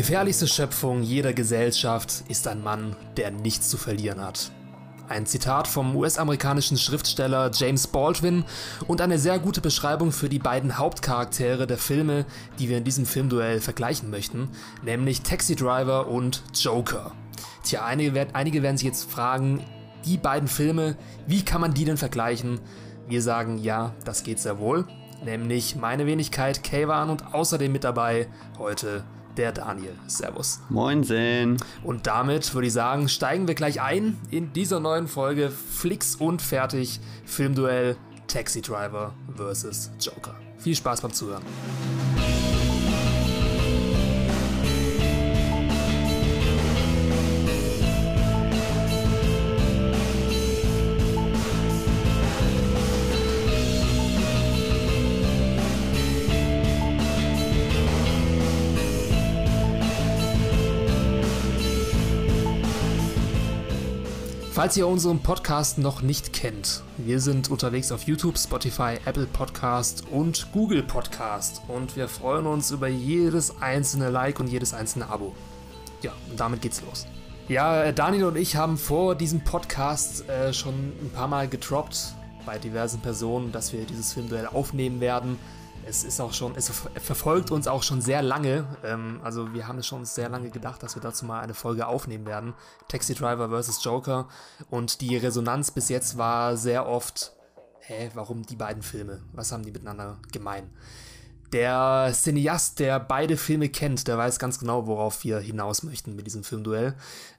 gefährlichste Schöpfung jeder Gesellschaft ist ein Mann, der nichts zu verlieren hat. Ein Zitat vom US-amerikanischen Schriftsteller James Baldwin und eine sehr gute Beschreibung für die beiden Hauptcharaktere der Filme, die wir in diesem Filmduell vergleichen möchten, nämlich Taxi Driver und Joker. Tja, einige, einige werden sich jetzt fragen, die beiden Filme, wie kann man die denn vergleichen? Wir sagen, ja, das geht sehr wohl. Nämlich meine Wenigkeit Kayvan und außerdem mit dabei heute der Daniel. Servus. Moinsen. Und damit würde ich sagen, steigen wir gleich ein in dieser neuen Folge Flix und fertig Filmduell Taxi Driver vs. Joker. Viel Spaß beim Zuhören. Falls ihr unseren Podcast noch nicht kennt, wir sind unterwegs auf YouTube, Spotify, Apple Podcast und Google Podcast und wir freuen uns über jedes einzelne Like und jedes einzelne Abo. Ja, und damit geht's los. Ja, äh, Daniel und ich haben vor diesem Podcast äh, schon ein paar Mal getroppt bei diversen Personen, dass wir dieses Filmduell aufnehmen werden es ist auch schon, es verfolgt uns auch schon sehr lange. Ähm, also wir haben es schon sehr lange gedacht, dass wir dazu mal eine Folge aufnehmen werden. Taxi Driver vs. Joker. Und die Resonanz bis jetzt war sehr oft, hä, warum die beiden Filme? Was haben die miteinander gemein? Der Cineast, der beide Filme kennt, der weiß ganz genau, worauf wir hinaus möchten mit diesem Filmduell.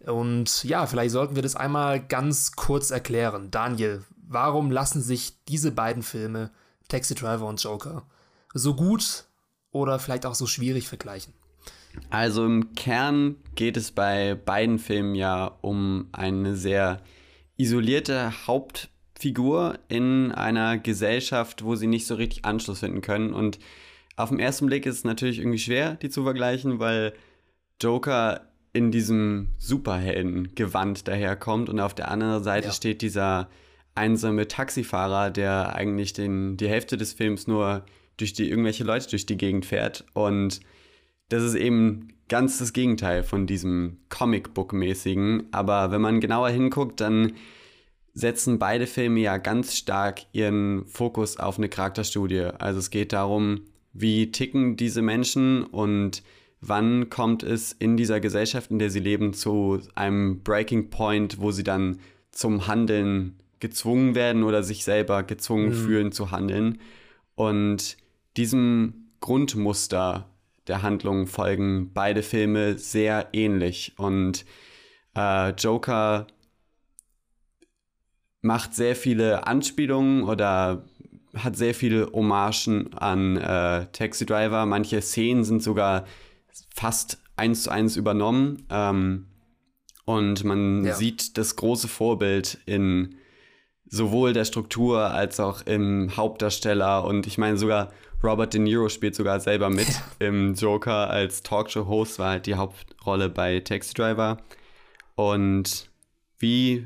Und ja, vielleicht sollten wir das einmal ganz kurz erklären. Daniel, warum lassen sich diese beiden Filme, Taxi Driver und Joker, so gut oder vielleicht auch so schwierig vergleichen? Also im Kern geht es bei beiden Filmen ja um eine sehr isolierte Hauptfigur in einer Gesellschaft, wo sie nicht so richtig Anschluss finden können. Und auf den ersten Blick ist es natürlich irgendwie schwer, die zu vergleichen, weil Joker in diesem Superhelden-Gewand daherkommt und auf der anderen Seite ja. steht dieser einsame Taxifahrer, der eigentlich den, die Hälfte des Films nur durch die irgendwelche Leute durch die Gegend fährt. Und das ist eben ganz das Gegenteil von diesem Comicbook-mäßigen. Aber wenn man genauer hinguckt, dann setzen beide Filme ja ganz stark ihren Fokus auf eine Charakterstudie. Also es geht darum, wie ticken diese Menschen und wann kommt es in dieser Gesellschaft, in der sie leben, zu einem Breaking Point, wo sie dann zum Handeln gezwungen werden oder sich selber gezwungen mhm. fühlen zu handeln. Und diesem Grundmuster der Handlung folgen beide Filme sehr ähnlich. Und äh, Joker macht sehr viele Anspielungen oder hat sehr viele Hommagen an äh, Taxi Driver. Manche Szenen sind sogar fast eins zu eins übernommen. Ähm, und man ja. sieht das große Vorbild in sowohl der Struktur als auch im Hauptdarsteller. Und ich meine, sogar Robert De Niro spielt sogar selber mit im Joker als Talkshow-Host, war halt die Hauptrolle bei Taxi Driver. Und wie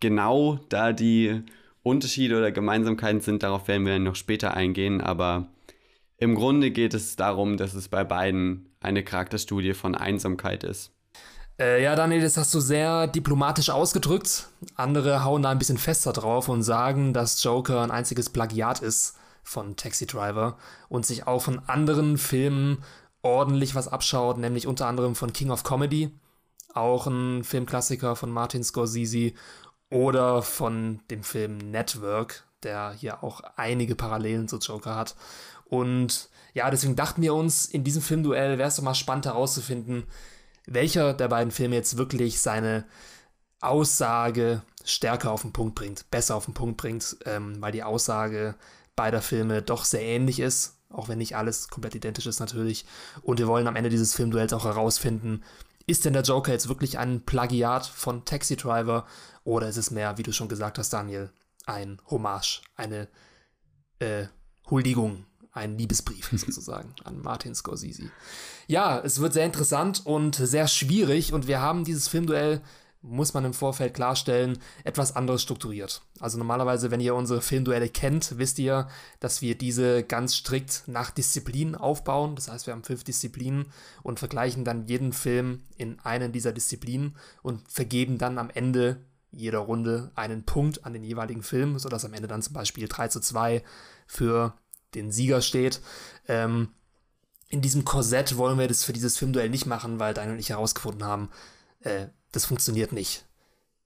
genau da die Unterschiede oder Gemeinsamkeiten sind, darauf werden wir noch später eingehen. Aber im Grunde geht es darum, dass es bei beiden eine Charakterstudie von Einsamkeit ist. Äh, ja, Daniel, das hast du sehr diplomatisch ausgedrückt. Andere hauen da ein bisschen fester drauf und sagen, dass Joker ein einziges Plagiat ist von Taxi Driver und sich auch von anderen Filmen ordentlich was abschaut, nämlich unter anderem von King of Comedy, auch ein Filmklassiker von Martin Scorsese oder von dem Film Network, der hier auch einige Parallelen zu Joker hat. Und ja, deswegen dachten wir uns, in diesem Filmduell wäre es doch mal spannend herauszufinden, welcher der beiden Filme jetzt wirklich seine Aussage stärker auf den Punkt bringt, besser auf den Punkt bringt, ähm, weil die Aussage beider Filme doch sehr ähnlich ist, auch wenn nicht alles komplett identisch ist natürlich. Und wir wollen am Ende dieses Filmduells auch herausfinden, ist denn der Joker jetzt wirklich ein Plagiat von Taxi Driver oder ist es mehr, wie du schon gesagt hast, Daniel, ein Hommage, eine äh, Huldigung, ein Liebesbrief sozusagen an Martin Scorsese. Ja, es wird sehr interessant und sehr schwierig und wir haben dieses Filmduell muss man im Vorfeld klarstellen, etwas anderes strukturiert. Also normalerweise, wenn ihr unsere Filmduelle kennt, wisst ihr, dass wir diese ganz strikt nach Disziplinen aufbauen. Das heißt, wir haben fünf Disziplinen und vergleichen dann jeden Film in einen dieser Disziplinen und vergeben dann am Ende jeder Runde einen Punkt an den jeweiligen Film, sodass am Ende dann zum Beispiel 3 zu 2 für den Sieger steht. Ähm, in diesem Korsett wollen wir das für dieses Filmduell nicht machen, weil Daniel und ich herausgefunden haben, äh, das funktioniert nicht.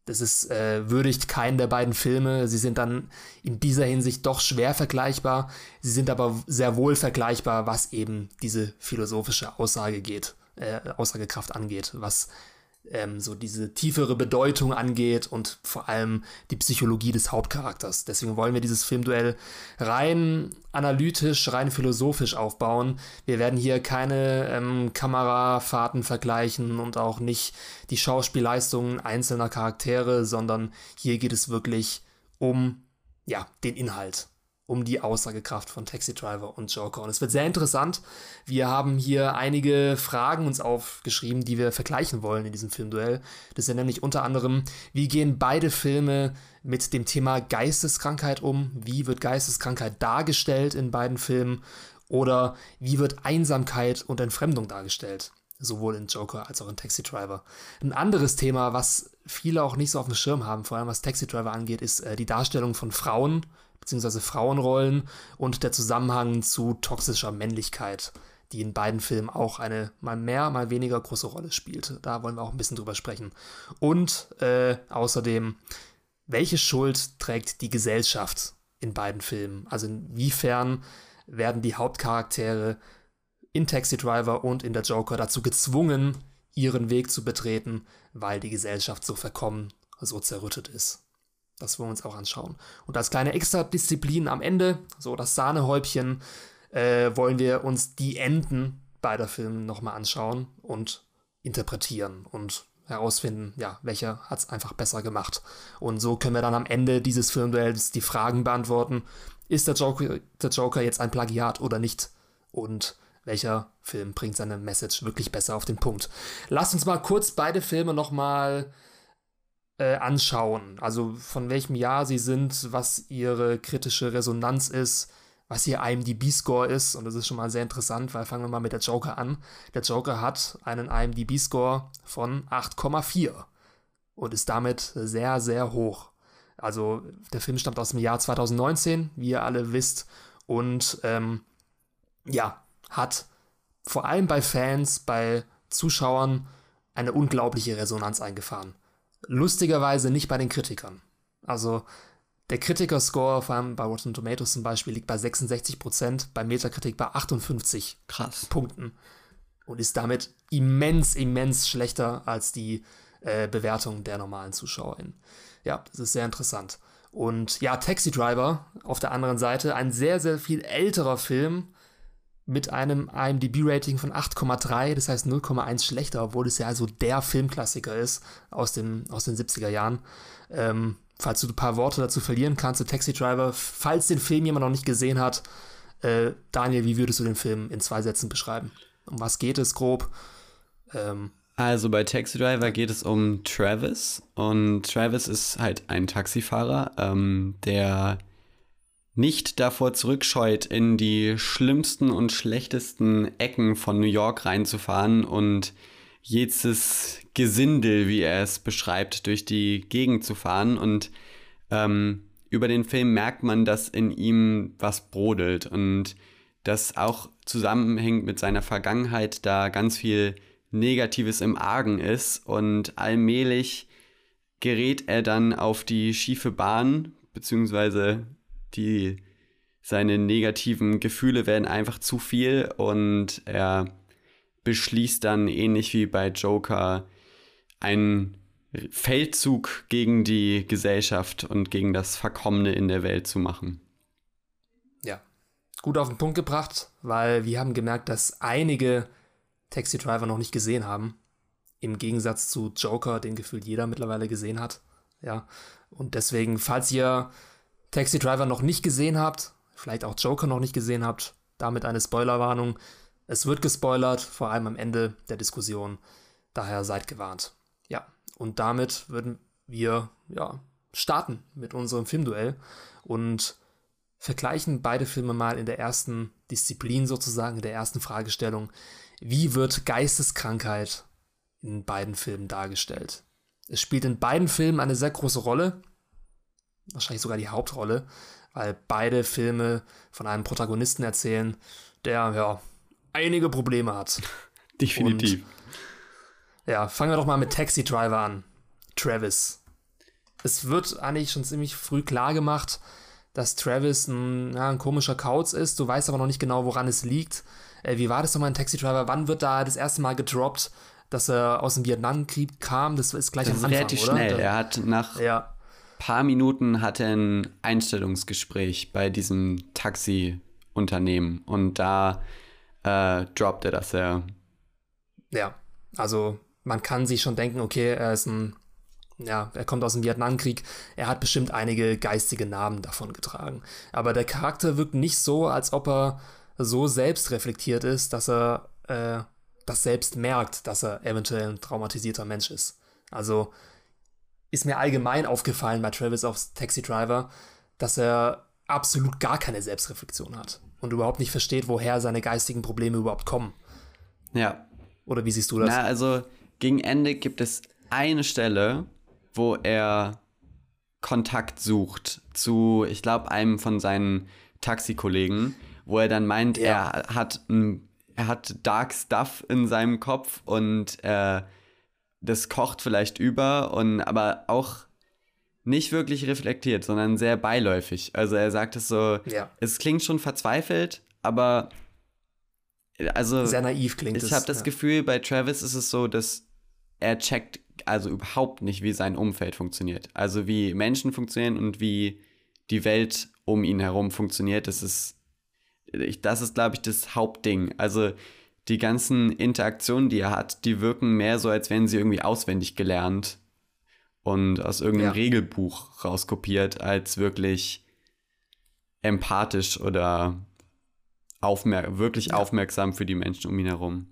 Das ist äh, würdigt keinen der beiden Filme. Sie sind dann in dieser Hinsicht doch schwer vergleichbar. Sie sind aber sehr wohl vergleichbar, was eben diese philosophische Aussage geht, äh, Aussagekraft angeht, was ähm, so diese tiefere Bedeutung angeht und vor allem die Psychologie des Hauptcharakters. Deswegen wollen wir dieses Filmduell rein analytisch, rein philosophisch aufbauen. Wir werden hier keine ähm, Kamerafahrten vergleichen und auch nicht die Schauspielleistungen einzelner Charaktere, sondern hier geht es wirklich um ja, den Inhalt um die Aussagekraft von Taxi Driver und Joker. Und es wird sehr interessant. Wir haben hier einige Fragen uns aufgeschrieben, die wir vergleichen wollen in diesem Filmduell. Das sind nämlich unter anderem, wie gehen beide Filme mit dem Thema Geisteskrankheit um? Wie wird Geisteskrankheit dargestellt in beiden Filmen? Oder wie wird Einsamkeit und Entfremdung dargestellt? Sowohl in Joker als auch in Taxi Driver. Ein anderes Thema, was viele auch nicht so auf dem Schirm haben, vor allem was Taxi Driver angeht, ist äh, die Darstellung von Frauen beziehungsweise Frauenrollen und der Zusammenhang zu toxischer Männlichkeit, die in beiden Filmen auch eine mal mehr, mal weniger große Rolle spielt. Da wollen wir auch ein bisschen drüber sprechen. Und äh, außerdem, welche Schuld trägt die Gesellschaft in beiden Filmen? Also inwiefern werden die Hauptcharaktere in Taxi Driver und in der Joker dazu gezwungen, ihren Weg zu betreten, weil die Gesellschaft so verkommen, so zerrüttet ist. Das wollen wir uns auch anschauen. Und als kleine Extra-Disziplin am Ende, so das Sahnehäubchen, äh, wollen wir uns die Enden beider Filme nochmal anschauen und interpretieren und herausfinden, ja, welcher hat es einfach besser gemacht. Und so können wir dann am Ende dieses Filmduells die Fragen beantworten, ist der Joker, der Joker jetzt ein Plagiat oder nicht? Und welcher Film bringt seine Message wirklich besser auf den Punkt? Lasst uns mal kurz beide Filme nochmal mal äh, anschauen. Also von welchem Jahr sie sind, was ihre kritische Resonanz ist, was ihr IMDb-Score ist. Und das ist schon mal sehr interessant, weil fangen wir mal mit der Joker an. Der Joker hat einen IMDb-Score von 8,4 und ist damit sehr, sehr hoch. Also der Film stammt aus dem Jahr 2019, wie ihr alle wisst. Und ähm, ja, hat vor allem bei Fans, bei Zuschauern eine unglaubliche Resonanz eingefahren. Lustigerweise nicht bei den Kritikern. Also der Kritikerscore, vor allem bei Rotten Tomatoes zum Beispiel, liegt bei 66%, bei Metakritik bei 58 Krass. Punkten. Und ist damit immens, immens schlechter als die äh, Bewertung der normalen ZuschauerInnen. Ja, das ist sehr interessant. Und ja, Taxi Driver auf der anderen Seite, ein sehr, sehr viel älterer Film, mit einem IMDb-Rating von 8,3, das heißt 0,1 schlechter, obwohl es ja also der Filmklassiker ist aus, dem, aus den 70er Jahren. Ähm, falls du ein paar Worte dazu verlieren kannst zu Taxi Driver, falls den Film jemand noch nicht gesehen hat, äh, Daniel, wie würdest du den Film in zwei Sätzen beschreiben? Um was geht es grob? Ähm, also bei Taxi Driver geht es um Travis und Travis ist halt ein Taxifahrer, ähm, der nicht davor zurückscheut, in die schlimmsten und schlechtesten Ecken von New York reinzufahren und jedes Gesindel, wie er es beschreibt, durch die Gegend zu fahren. Und ähm, über den Film merkt man, dass in ihm was brodelt und das auch zusammenhängt mit seiner Vergangenheit, da ganz viel Negatives im Argen ist und allmählich gerät er dann auf die schiefe Bahn, beziehungsweise die seine negativen Gefühle werden einfach zu viel und er beschließt dann ähnlich wie bei Joker einen Feldzug gegen die Gesellschaft und gegen das Verkommene in der Welt zu machen. Ja, gut auf den Punkt gebracht, weil wir haben gemerkt, dass einige Taxi Driver noch nicht gesehen haben. Im Gegensatz zu Joker, den gefühlt jeder mittlerweile gesehen hat. Ja, und deswegen, falls ihr Taxi Driver noch nicht gesehen habt, vielleicht auch Joker noch nicht gesehen habt, damit eine Spoilerwarnung. Es wird gespoilert, vor allem am Ende der Diskussion. Daher seid gewarnt. Ja, Und damit würden wir ja starten mit unserem Filmduell und vergleichen beide Filme mal in der ersten Disziplin sozusagen, in der ersten Fragestellung. Wie wird Geisteskrankheit in beiden Filmen dargestellt? Es spielt in beiden Filmen eine sehr große Rolle, wahrscheinlich sogar die Hauptrolle, weil beide Filme von einem Protagonisten erzählen, der ja einige Probleme hat. Definitiv. Und, ja, fangen wir doch mal mit Taxi Driver an. Travis. Es wird eigentlich schon ziemlich früh klar gemacht, dass Travis ein, ja, ein komischer Kauz ist. Du weißt aber noch nicht genau, woran es liegt. Äh, wie war das nochmal in Taxi Driver? Wann wird da das erste Mal gedroppt, dass er aus dem Vietnamkrieg kam? Das ist gleich das am Anfang, relativ oder? schnell. Er hat nach ja. Paar Minuten hat er ein Einstellungsgespräch bei diesem Taxi-Unternehmen und da äh, droppt er das ja. Ja, also man kann sich schon denken, okay, er ist ein ja, er kommt aus dem Vietnamkrieg, er hat bestimmt einige geistige Narben davon getragen. Aber der Charakter wirkt nicht so, als ob er so selbstreflektiert ist, dass er äh, das selbst merkt, dass er eventuell ein traumatisierter Mensch ist. Also ist mir allgemein aufgefallen bei Travis aufs Taxi Driver, dass er absolut gar keine Selbstreflexion hat und überhaupt nicht versteht, woher seine geistigen Probleme überhaupt kommen. Ja. Oder wie siehst du das? Na, also gegen Ende gibt es eine Stelle, wo er Kontakt sucht zu, ich glaube, einem von seinen Taxikollegen, wo er dann meint, ja. er hat er hat Dark Stuff in seinem Kopf und äh, das kocht vielleicht über und aber auch nicht wirklich reflektiert, sondern sehr beiläufig. Also er sagt es so, ja. es klingt schon verzweifelt, aber also sehr naiv klingt ich es. Ich habe das ja. Gefühl, bei Travis ist es so, dass er checkt also überhaupt nicht, wie sein Umfeld funktioniert. Also wie Menschen funktionieren und wie die Welt um ihn herum funktioniert. Das ist, das ist, glaube ich, das Hauptding. Also die ganzen Interaktionen, die er hat, die wirken mehr so, als wären sie irgendwie auswendig gelernt und aus irgendeinem ja. Regelbuch rauskopiert, als wirklich empathisch oder aufmer wirklich ja. aufmerksam für die Menschen um ihn herum.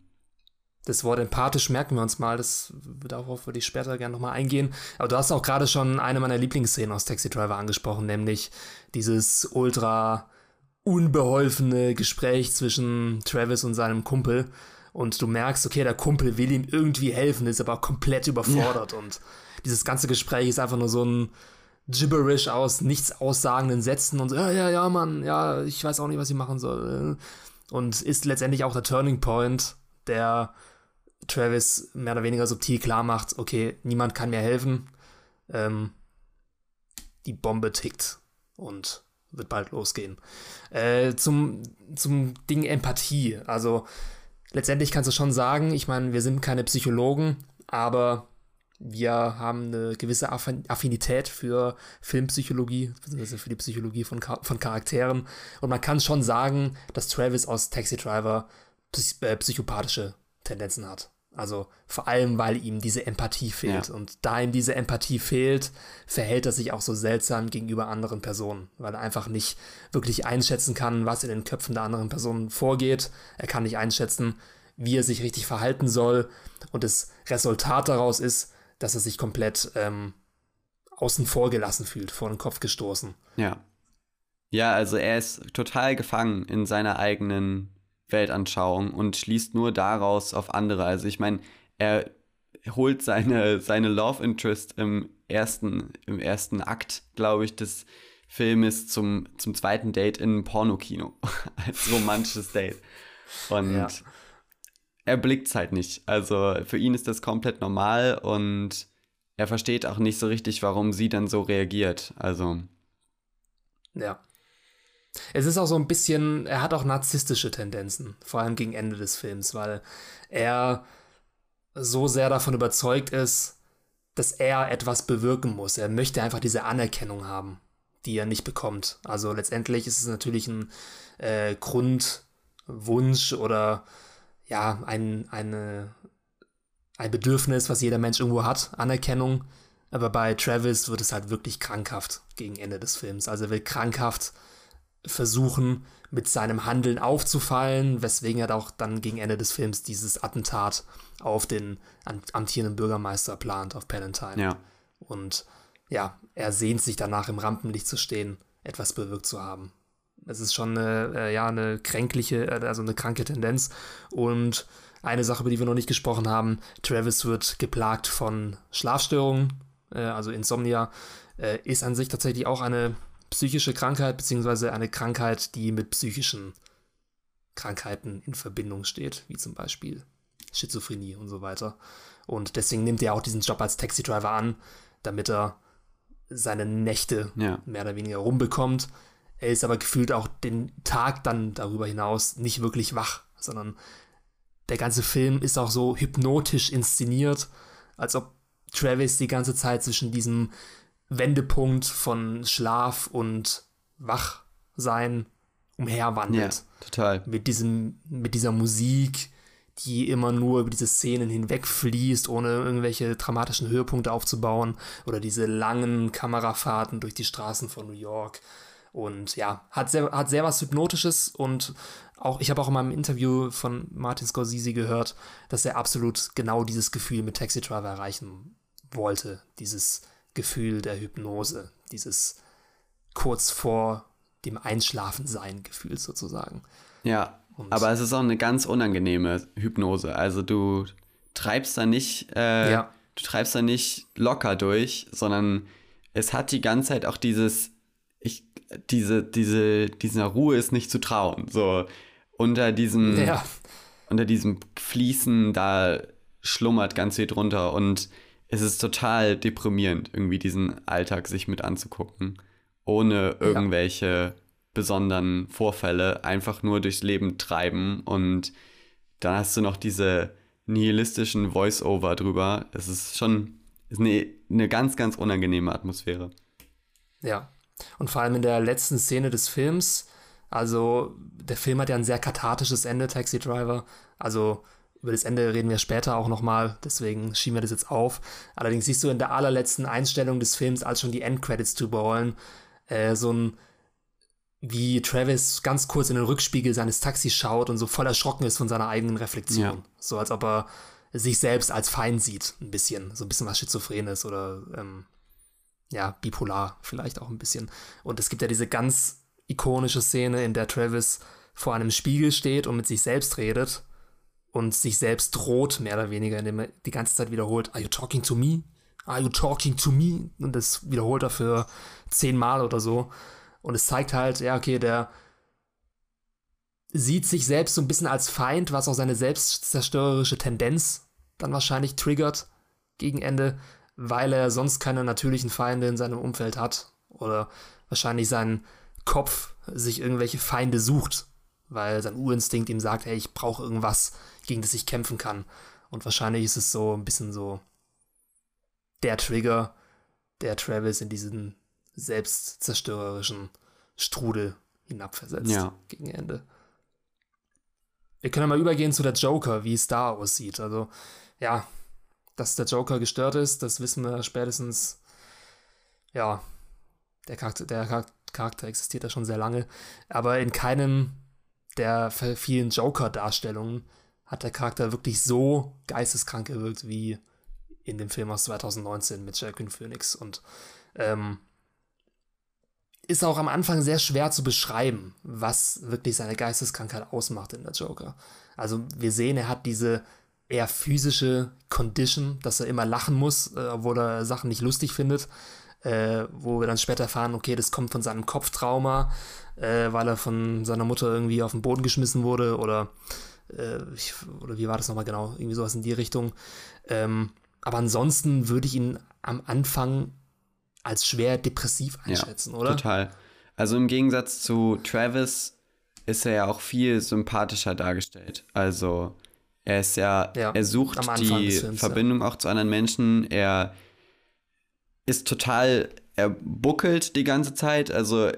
Das Wort empathisch merken wir uns mal, das, darauf würde ich später gerne nochmal eingehen. Aber du hast auch gerade schon eine meiner Lieblingsszenen aus Taxi Driver angesprochen, nämlich dieses ultra unbeholfene Gespräch zwischen Travis und seinem Kumpel. Und du merkst, okay, der Kumpel will ihm irgendwie helfen, ist aber komplett überfordert. Ja. Und dieses ganze Gespräch ist einfach nur so ein Gibberish aus nichts aussagenden Sätzen und so, ja, ja, ja, Mann, ja, ich weiß auch nicht, was ich machen soll. Und ist letztendlich auch der Turning Point, der Travis mehr oder weniger subtil klar macht, okay, niemand kann mir helfen. Ähm, die Bombe tickt und wird bald losgehen. Äh, zum, zum Ding Empathie. Also letztendlich kannst du schon sagen, ich meine, wir sind keine Psychologen, aber wir haben eine gewisse Affinität für Filmpsychologie, beziehungsweise für die Psychologie von, von Charakteren. Und man kann schon sagen, dass Travis aus Taxi Driver äh, psychopathische Tendenzen hat. Also vor allem, weil ihm diese Empathie fehlt. Ja. Und da ihm diese Empathie fehlt, verhält er sich auch so seltsam gegenüber anderen Personen, weil er einfach nicht wirklich einschätzen kann, was in den Köpfen der anderen Personen vorgeht. Er kann nicht einschätzen, wie er sich richtig verhalten soll. Und das Resultat daraus ist, dass er sich komplett ähm, außen vor gelassen fühlt, vor den Kopf gestoßen. Ja. Ja, also er ist total gefangen in seiner eigenen Weltanschauung und schließt nur daraus auf andere. Also ich meine, er holt seine, seine Love Interest im ersten, im ersten Akt, glaube ich, des Filmes zum, zum zweiten Date in ein Pornokino als romantisches Date. Und ja. er blickt es halt nicht. Also für ihn ist das komplett normal und er versteht auch nicht so richtig, warum sie dann so reagiert. Also. Ja. Es ist auch so ein bisschen, er hat auch narzisstische Tendenzen, vor allem gegen Ende des Films, weil er so sehr davon überzeugt ist, dass er etwas bewirken muss. Er möchte einfach diese Anerkennung haben, die er nicht bekommt. Also letztendlich ist es natürlich ein äh, Grundwunsch oder ja, ein, eine, ein Bedürfnis, was jeder Mensch irgendwo hat, Anerkennung. Aber bei Travis wird es halt wirklich krankhaft gegen Ende des Films. Also er will krankhaft versuchen, mit seinem Handeln aufzufallen, weswegen er auch dann gegen Ende des Films dieses Attentat auf den amtierenden Bürgermeister plant, auf Palantine. Ja. Und ja, er sehnt sich danach im Rampenlicht zu stehen, etwas bewirkt zu haben. Es ist schon eine, äh, ja, eine kränkliche, äh, also eine kranke Tendenz. Und eine Sache, über die wir noch nicht gesprochen haben, Travis wird geplagt von Schlafstörungen, äh, also Insomnia, äh, ist an sich tatsächlich auch eine psychische Krankheit, beziehungsweise eine Krankheit, die mit psychischen Krankheiten in Verbindung steht, wie zum Beispiel Schizophrenie und so weiter. Und deswegen nimmt er auch diesen Job als Taxi-Driver an, damit er seine Nächte ja. mehr oder weniger rumbekommt. Er ist aber gefühlt auch den Tag dann darüber hinaus nicht wirklich wach, sondern der ganze Film ist auch so hypnotisch inszeniert, als ob Travis die ganze Zeit zwischen diesem Wendepunkt von Schlaf und Wachsein umherwandelt. Ja, total. Mit diesem, mit dieser Musik, die immer nur über diese Szenen hinwegfließt, ohne irgendwelche dramatischen Höhepunkte aufzubauen. Oder diese langen Kamerafahrten durch die Straßen von New York. Und ja, hat sehr, hat sehr was Hypnotisches und auch, ich habe auch in meinem Interview von Martin Scorsese gehört, dass er absolut genau dieses Gefühl mit Taxi Driver erreichen wollte. Dieses Gefühl der Hypnose, dieses kurz vor dem Einschlafen sein Gefühl sozusagen. Ja, und aber es ist auch eine ganz unangenehme Hypnose. Also du treibst da nicht, äh, ja. du treibst da nicht locker durch, sondern es hat die ganze Zeit auch dieses, ich, diese, diese, dieser Ruhe ist nicht zu trauen. So unter diesem, ja. unter diesem Fließen, da schlummert ganz viel drunter und es ist total deprimierend, irgendwie diesen Alltag sich mit anzugucken, ohne irgendwelche ja besonderen Vorfälle einfach nur durchs Leben treiben und dann hast du noch diese nihilistischen Voice-Over drüber. Es ist schon ist eine, eine ganz, ganz unangenehme Atmosphäre. Ja. Und vor allem in der letzten Szene des Films, also der Film hat ja ein sehr kathartisches Ende, Taxi Driver. Also über das Ende reden wir später auch nochmal, deswegen schieben wir das jetzt auf. Allerdings siehst du in der allerletzten Einstellung des Films, als schon die Endcredits drüber rollen, äh, so ein wie Travis ganz kurz in den Rückspiegel seines Taxis schaut und so voll erschrocken ist von seiner eigenen Reflexion. Ja. So als ob er sich selbst als Feind sieht, ein bisschen. So ein bisschen was Schizophrenes oder ähm, ja, bipolar vielleicht auch ein bisschen. Und es gibt ja diese ganz ikonische Szene, in der Travis vor einem Spiegel steht und mit sich selbst redet und sich selbst droht, mehr oder weniger, indem er die ganze Zeit wiederholt, Are you talking to me? Are you talking to me? Und das wiederholt er für zehnmal oder so. Und es zeigt halt, ja, okay, der sieht sich selbst so ein bisschen als Feind, was auch seine selbstzerstörerische Tendenz dann wahrscheinlich triggert gegen Ende, weil er sonst keine natürlichen Feinde in seinem Umfeld hat. Oder wahrscheinlich sein Kopf sich irgendwelche Feinde sucht, weil sein Urinstinkt ihm sagt, hey, ich brauche irgendwas, gegen das ich kämpfen kann. Und wahrscheinlich ist es so ein bisschen so der Trigger, der Travis in diesen selbstzerstörerischen Strudel hinabversetzt ja. gegen Ende. Wir können ja mal übergehen zu der Joker, wie es da aussieht. Also, ja, dass der Joker gestört ist, das wissen wir spätestens. Ja, der Charakter, der Charakter existiert ja schon sehr lange. Aber in keinem der vielen Joker-Darstellungen hat der Charakter wirklich so geisteskrank gewirkt wie in dem Film aus 2019 mit Joaquin Phoenix. Und ähm, ist auch am Anfang sehr schwer zu beschreiben, was wirklich seine Geisteskrankheit ausmacht in der Joker. Also wir sehen, er hat diese eher physische Condition, dass er immer lachen muss, äh, obwohl er Sachen nicht lustig findet. Äh, wo wir dann später erfahren, okay, das kommt von seinem Kopftrauma, äh, weil er von seiner Mutter irgendwie auf den Boden geschmissen wurde oder, äh, ich, oder wie war das nochmal genau? Irgendwie sowas in die Richtung. Ähm, aber ansonsten würde ich ihn am Anfang als schwer depressiv einschätzen, ja, oder? Total. Also im Gegensatz zu Travis ist er ja auch viel sympathischer dargestellt. Also er ist ja, ja er sucht die Films, Verbindung ja. auch zu anderen Menschen. Er ist total, er buckelt die ganze Zeit. Also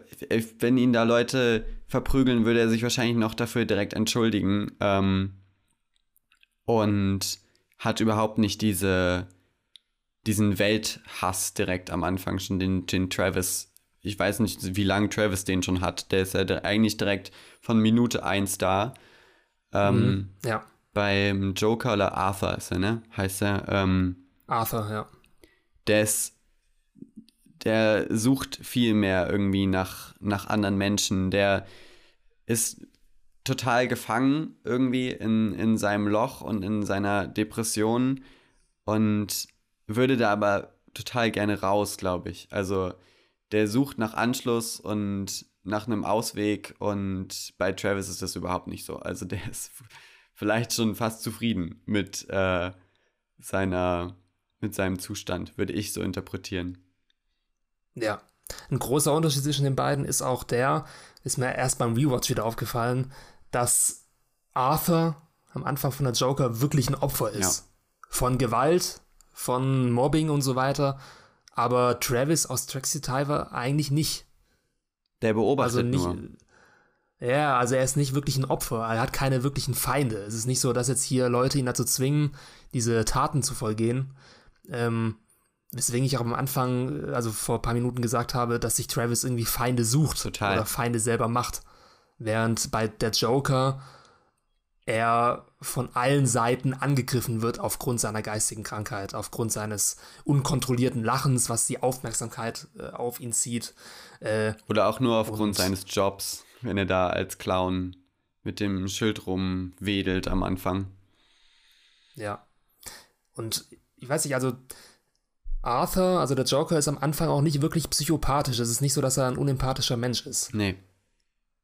wenn ihn da Leute verprügeln, würde er sich wahrscheinlich noch dafür direkt entschuldigen. Ähm, und hat überhaupt nicht diese diesen Welthass direkt am Anfang schon, den, den Travis ich weiß nicht, wie lange Travis den schon hat. Der ist ja eigentlich direkt von Minute 1 da. Ähm, Mhm, ja, Beim Joker oder Arthur ist er, ne? Heißt er. Ähm, Arthur, ja. der ist, der sucht viel mehr irgendwie nach, nach anderen Menschen. Der ist total gefangen irgendwie in, in seinem Loch und in seiner Depression und würde da aber total gerne raus, glaube ich. Also der sucht nach Anschluss und nach einem Ausweg und bei Travis ist das überhaupt nicht so. Also der ist vielleicht schon fast zufrieden mit äh, seiner mit seinem Zustand, würde ich so interpretieren. Ja. Ein großer Unterschied zwischen den beiden ist auch der, ist mir erst beim Rewatch wieder aufgefallen, dass Arthur am Anfang von der Joker wirklich ein Opfer ist. Von Gewalt, von Mobbing und so weiter. Aber Travis aus Taxi Driver eigentlich nicht. Der beobachtet Also nicht. nur. Ja, also er ist nicht wirklich ein Opfer. Er hat keine wirklichen Feinde. Es ist nicht so, dass jetzt hier Leute ihn dazu zwingen, diese Taten zu vollgehen. Ähm, weswegen ich auch am Anfang, äh, also vor ein paar Minuten gesagt habe, dass sich Travis irgendwie Feinde sucht Total. oder Feinde selber macht. Während bei der Joker er von allen Seiten angegriffen wird aufgrund seiner geistigen Krankheit, aufgrund seines unkontrollierten Lachens, was die Aufmerksamkeit äh, auf ihn zieht. Äh, Oder auch nur aufgrund Und- seines Jobs, wenn er da als Clown mit dem Schild rumwedelt am Anfang. Ja. Und ich weiß nicht, also Arthur, also der Joker, ist am Anfang auch nicht wirklich psychopathisch. Es ist nicht so, dass er ein unempathischer Mensch ist, Nee.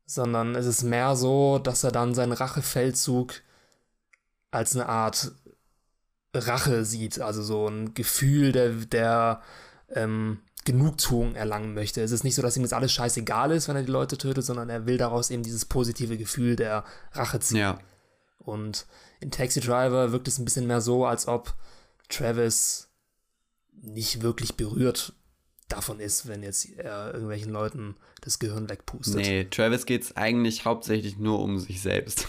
sondern es ist mehr so, dass er dann seinen Rachefeldzug als eine Art Rache sieht, also so ein Gefühl der, der ähm, Genugtuung erlangen möchte. Es ist nicht so, dass ihm das alles scheißegal ist, wenn er die Leute tötet, sondern er will daraus eben dieses positive Gefühl der Rache ziehen. Ja. Und in Taxi Driver wirkt es ein bisschen mehr so, als ob Travis nicht wirklich berührt davon ist, wenn jetzt er irgendwelchen Leuten das Gehirn wegpustet. Nee, Travis geht es eigentlich hauptsächlich nur um sich selbst.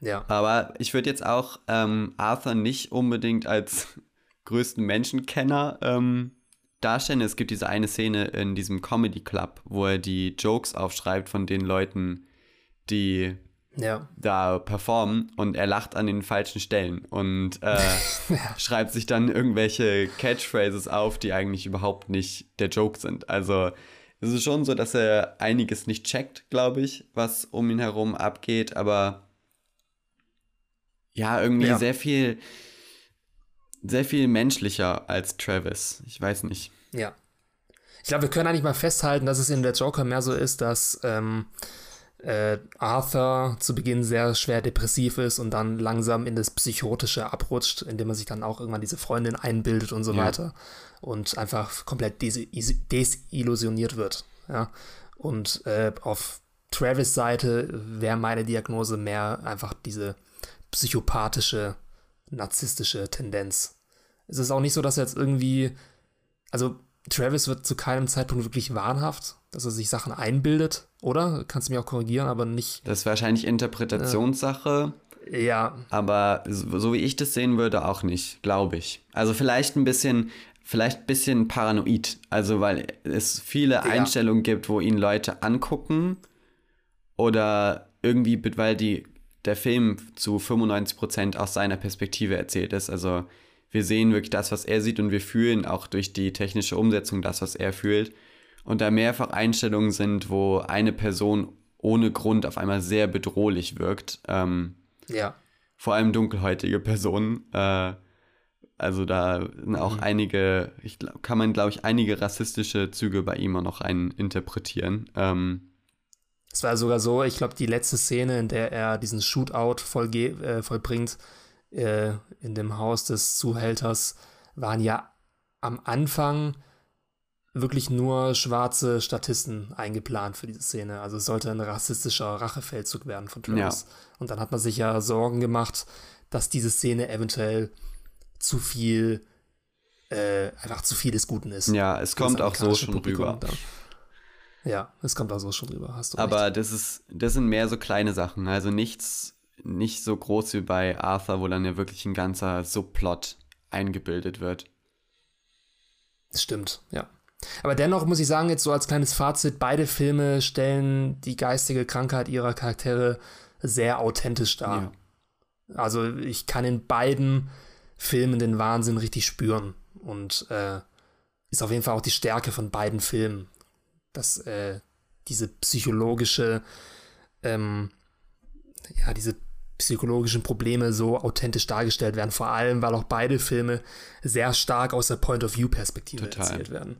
Ja, Aber ich würde jetzt auch ähm, Arthur nicht unbedingt als größten Menschenkenner ähm, darstellen. Es gibt diese eine Szene in diesem Comedy Club, wo er die Jokes aufschreibt von den Leuten, die ja, da performen und er lacht an den falschen Stellen und äh, schreibt sich dann irgendwelche Catchphrases auf, die eigentlich überhaupt nicht der Joke sind. Also es ist schon so, dass er einiges nicht checkt, glaube ich, was um ihn herum abgeht, aber ja, irgendwie Ja. sehr viel, sehr viel menschlicher als Travis. Ich weiß nicht. ja. Ich glaube, wir können eigentlich mal festhalten, dass es in der Joker mehr so ist, dass ähm, äh, Arthur zu Beginn sehr schwer depressiv ist und dann langsam in das Psychotische abrutscht, indem er sich dann auch irgendwann diese Freundin einbildet und so Ja. weiter und einfach komplett des desillusioniert wird. Ja? Und äh, auf Travis Seite wäre meine Diagnose mehr einfach diese psychopathische, narzisstische Tendenz. Es ist auch nicht so, dass er jetzt irgendwie, also Travis wird zu keinem Zeitpunkt wirklich wahnhaft, dass er sich Sachen einbildet, oder? Kannst du mich auch korrigieren, aber nicht, Das ist wahrscheinlich Interpretationssache. ja, Aber so, so wie ich das sehen würde, auch nicht, glaube ich. Also vielleicht ein bisschen, vielleicht ein bisschen paranoid. Also weil es viele Einstellungen gibt, wo ihn Leute angucken oder irgendwie, weil die, der Film zu 95% aus seiner Perspektive erzählt ist. Also wir sehen wirklich das, was er sieht und wir fühlen auch durch die technische Umsetzung das, was er fühlt. Und da mehrfach Einstellungen sind, wo eine Person ohne Grund auf einmal sehr bedrohlich wirkt. Ähm, ja, vor allem dunkelhäutige Personen. Äh, also da sind auch einige, ich kann man, glaube ich, einige rassistische Züge bei ihm auch noch rein interpretieren. Ähm, Es war sogar so, ich glaube, die letzte Szene, in der er diesen Shootout vollge äh, vollbringt, äh, in dem Haus des Zuhälters, waren ja am Anfang wirklich nur schwarze Statisten eingeplant für diese Szene. Also es sollte ein rassistischer Rachefeldzug werden von Travis. Und dann hat man sich ja Sorgen gemacht, dass diese Szene eventuell zu viel, äh, einfach zu viel des Guten ist. ja, es kommt auch so schon Publikum rüber. dann. Ja, es kommt auch so schon rüber, hast du recht. Aber das ist, das sind mehr so kleine Sachen. Also nichts, nicht so groß wie bei Arthur, wo dann ja wirklich ein ganzer Subplot eingebildet wird. Das stimmt, ja. Aber dennoch muss ich sagen, jetzt so als kleines Fazit, beide Filme stellen die geistige Krankheit ihrer Charaktere sehr authentisch dar. Ja. Also ich kann in beiden Filmen den Wahnsinn richtig spüren. Und äh, ist auf jeden Fall auch die Stärke von beiden Filmen, dass äh, diese psychologische, ähm, ja, diese psychologischen Probleme so authentisch dargestellt werden. Vor allem, weil auch beide Filme sehr stark aus der Point-of-View-Perspektive erzählt werden.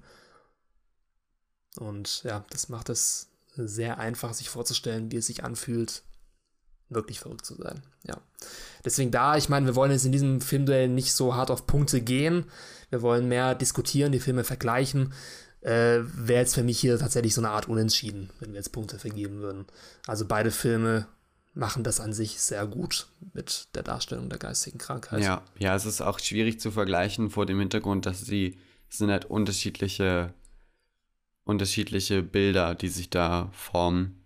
Und ja, das macht es sehr einfach, sich vorzustellen, wie es sich anfühlt, wirklich verrückt zu sein. Ja. Deswegen da, ich meine, wir wollen jetzt in diesem Filmduell nicht so hart auf Punkte gehen. Wir wollen mehr diskutieren, die Filme vergleichen. Äh, Wäre jetzt für mich hier tatsächlich so eine Art Unentschieden, wenn wir jetzt Punkte vergeben würden. Also beide Filme machen das an sich sehr gut mit der Darstellung der geistigen Krankheit. Ja, ja, es ist auch schwierig zu vergleichen vor dem Hintergrund, dass sie sind halt unterschiedliche unterschiedliche Bilder, die sich da formen.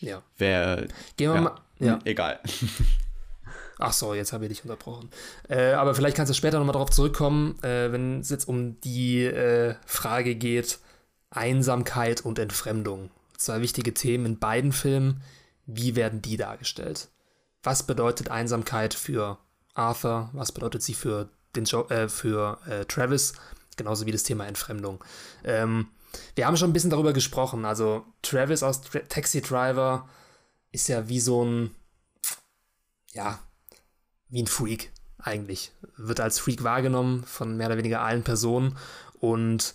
Ja. Wer, Gehen wir ja, mal. Ja. Egal. Ach so, jetzt habe ich dich unterbrochen. Äh, aber vielleicht kannst du später nochmal darauf zurückkommen, äh, wenn es jetzt um die äh, Frage geht, Einsamkeit und Entfremdung. Zwei wichtige Themen in beiden Filmen. Wie werden die dargestellt? Was bedeutet Einsamkeit für Arthur? Was bedeutet sie für, den jo äh, für äh, Travis? Genauso wie das Thema Entfremdung. Ähm, wir haben schon ein bisschen darüber gesprochen. Also Travis aus Tra Taxi Driver ist ja wie so ein, ja, wie ein Freak eigentlich. Wird als Freak wahrgenommen von mehr oder weniger allen Personen und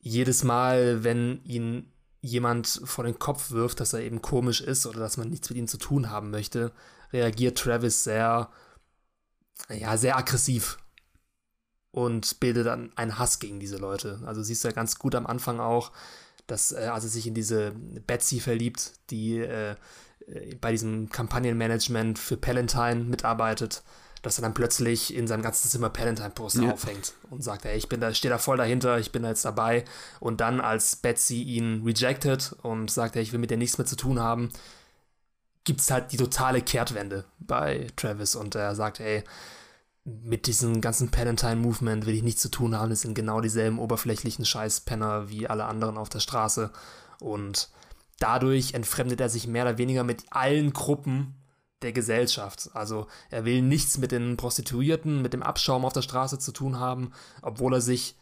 jedes Mal, wenn ihn jemand vor den Kopf wirft, dass er eben komisch ist oder dass man nichts mit ihm zu tun haben möchte, reagiert Travis sehr, ja, sehr aggressiv und bildet dann einen Hass gegen diese Leute. Also siehst du ja ganz gut am Anfang auch, dass, äh, als er sich in diese Betsy verliebt, die äh, bei diesem Kampagnenmanagement für Palantine mitarbeitet, dass er dann plötzlich in seinem ganzen Zimmer Palantine-Poster ja. aufhängt und sagt, ey, ich bin da, stehe da voll dahinter, ich bin da jetzt dabei. Und dann, als Betsy ihn rejected und sagt, ey, ich will mit dir nichts mehr zu tun haben, gibt es halt die totale Kehrtwende bei Travis und er sagt, ey, mit diesem ganzen Palantine-Movement will ich nichts zu tun haben. Das sind genau dieselben oberflächlichen Scheißpenner wie alle anderen auf der Straße. Und dadurch entfremdet er sich mehr oder weniger mit allen Gruppen der Gesellschaft. Also er will nichts mit den Prostituierten, mit dem Abschaum auf der Straße zu tun haben, obwohl er sich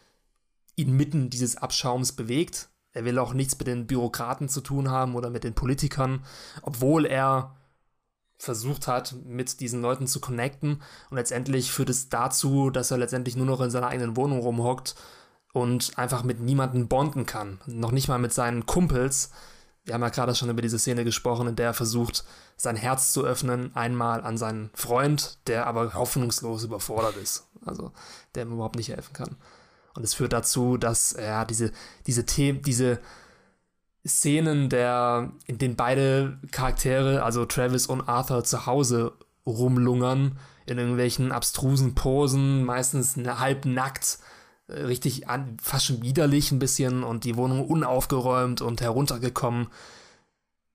inmitten dieses Abschaums bewegt. Er will auch nichts mit den Bürokraten zu tun haben oder mit den Politikern, obwohl er versucht hat, mit diesen Leuten zu connecten. Und letztendlich führt es dazu, dass er letztendlich nur noch in seiner eigenen Wohnung rumhockt und einfach mit niemandem bonden kann. Noch nicht mal mit seinen Kumpels. Wir haben ja gerade schon über diese Szene gesprochen, in der er versucht, sein Herz zu öffnen, einmal an seinen Freund, der aber hoffnungslos überfordert ist. Also, der ihm überhaupt nicht helfen kann. Und es führt dazu, dass er diese, diese Themen, diese, Szenen, der, in denen beide Charaktere, also Travis und Arthur, zu Hause rumlungern, in irgendwelchen abstrusen Posen, meistens halb nackt, äh, richtig an, fast schon widerlich ein bisschen und die Wohnung unaufgeräumt und heruntergekommen.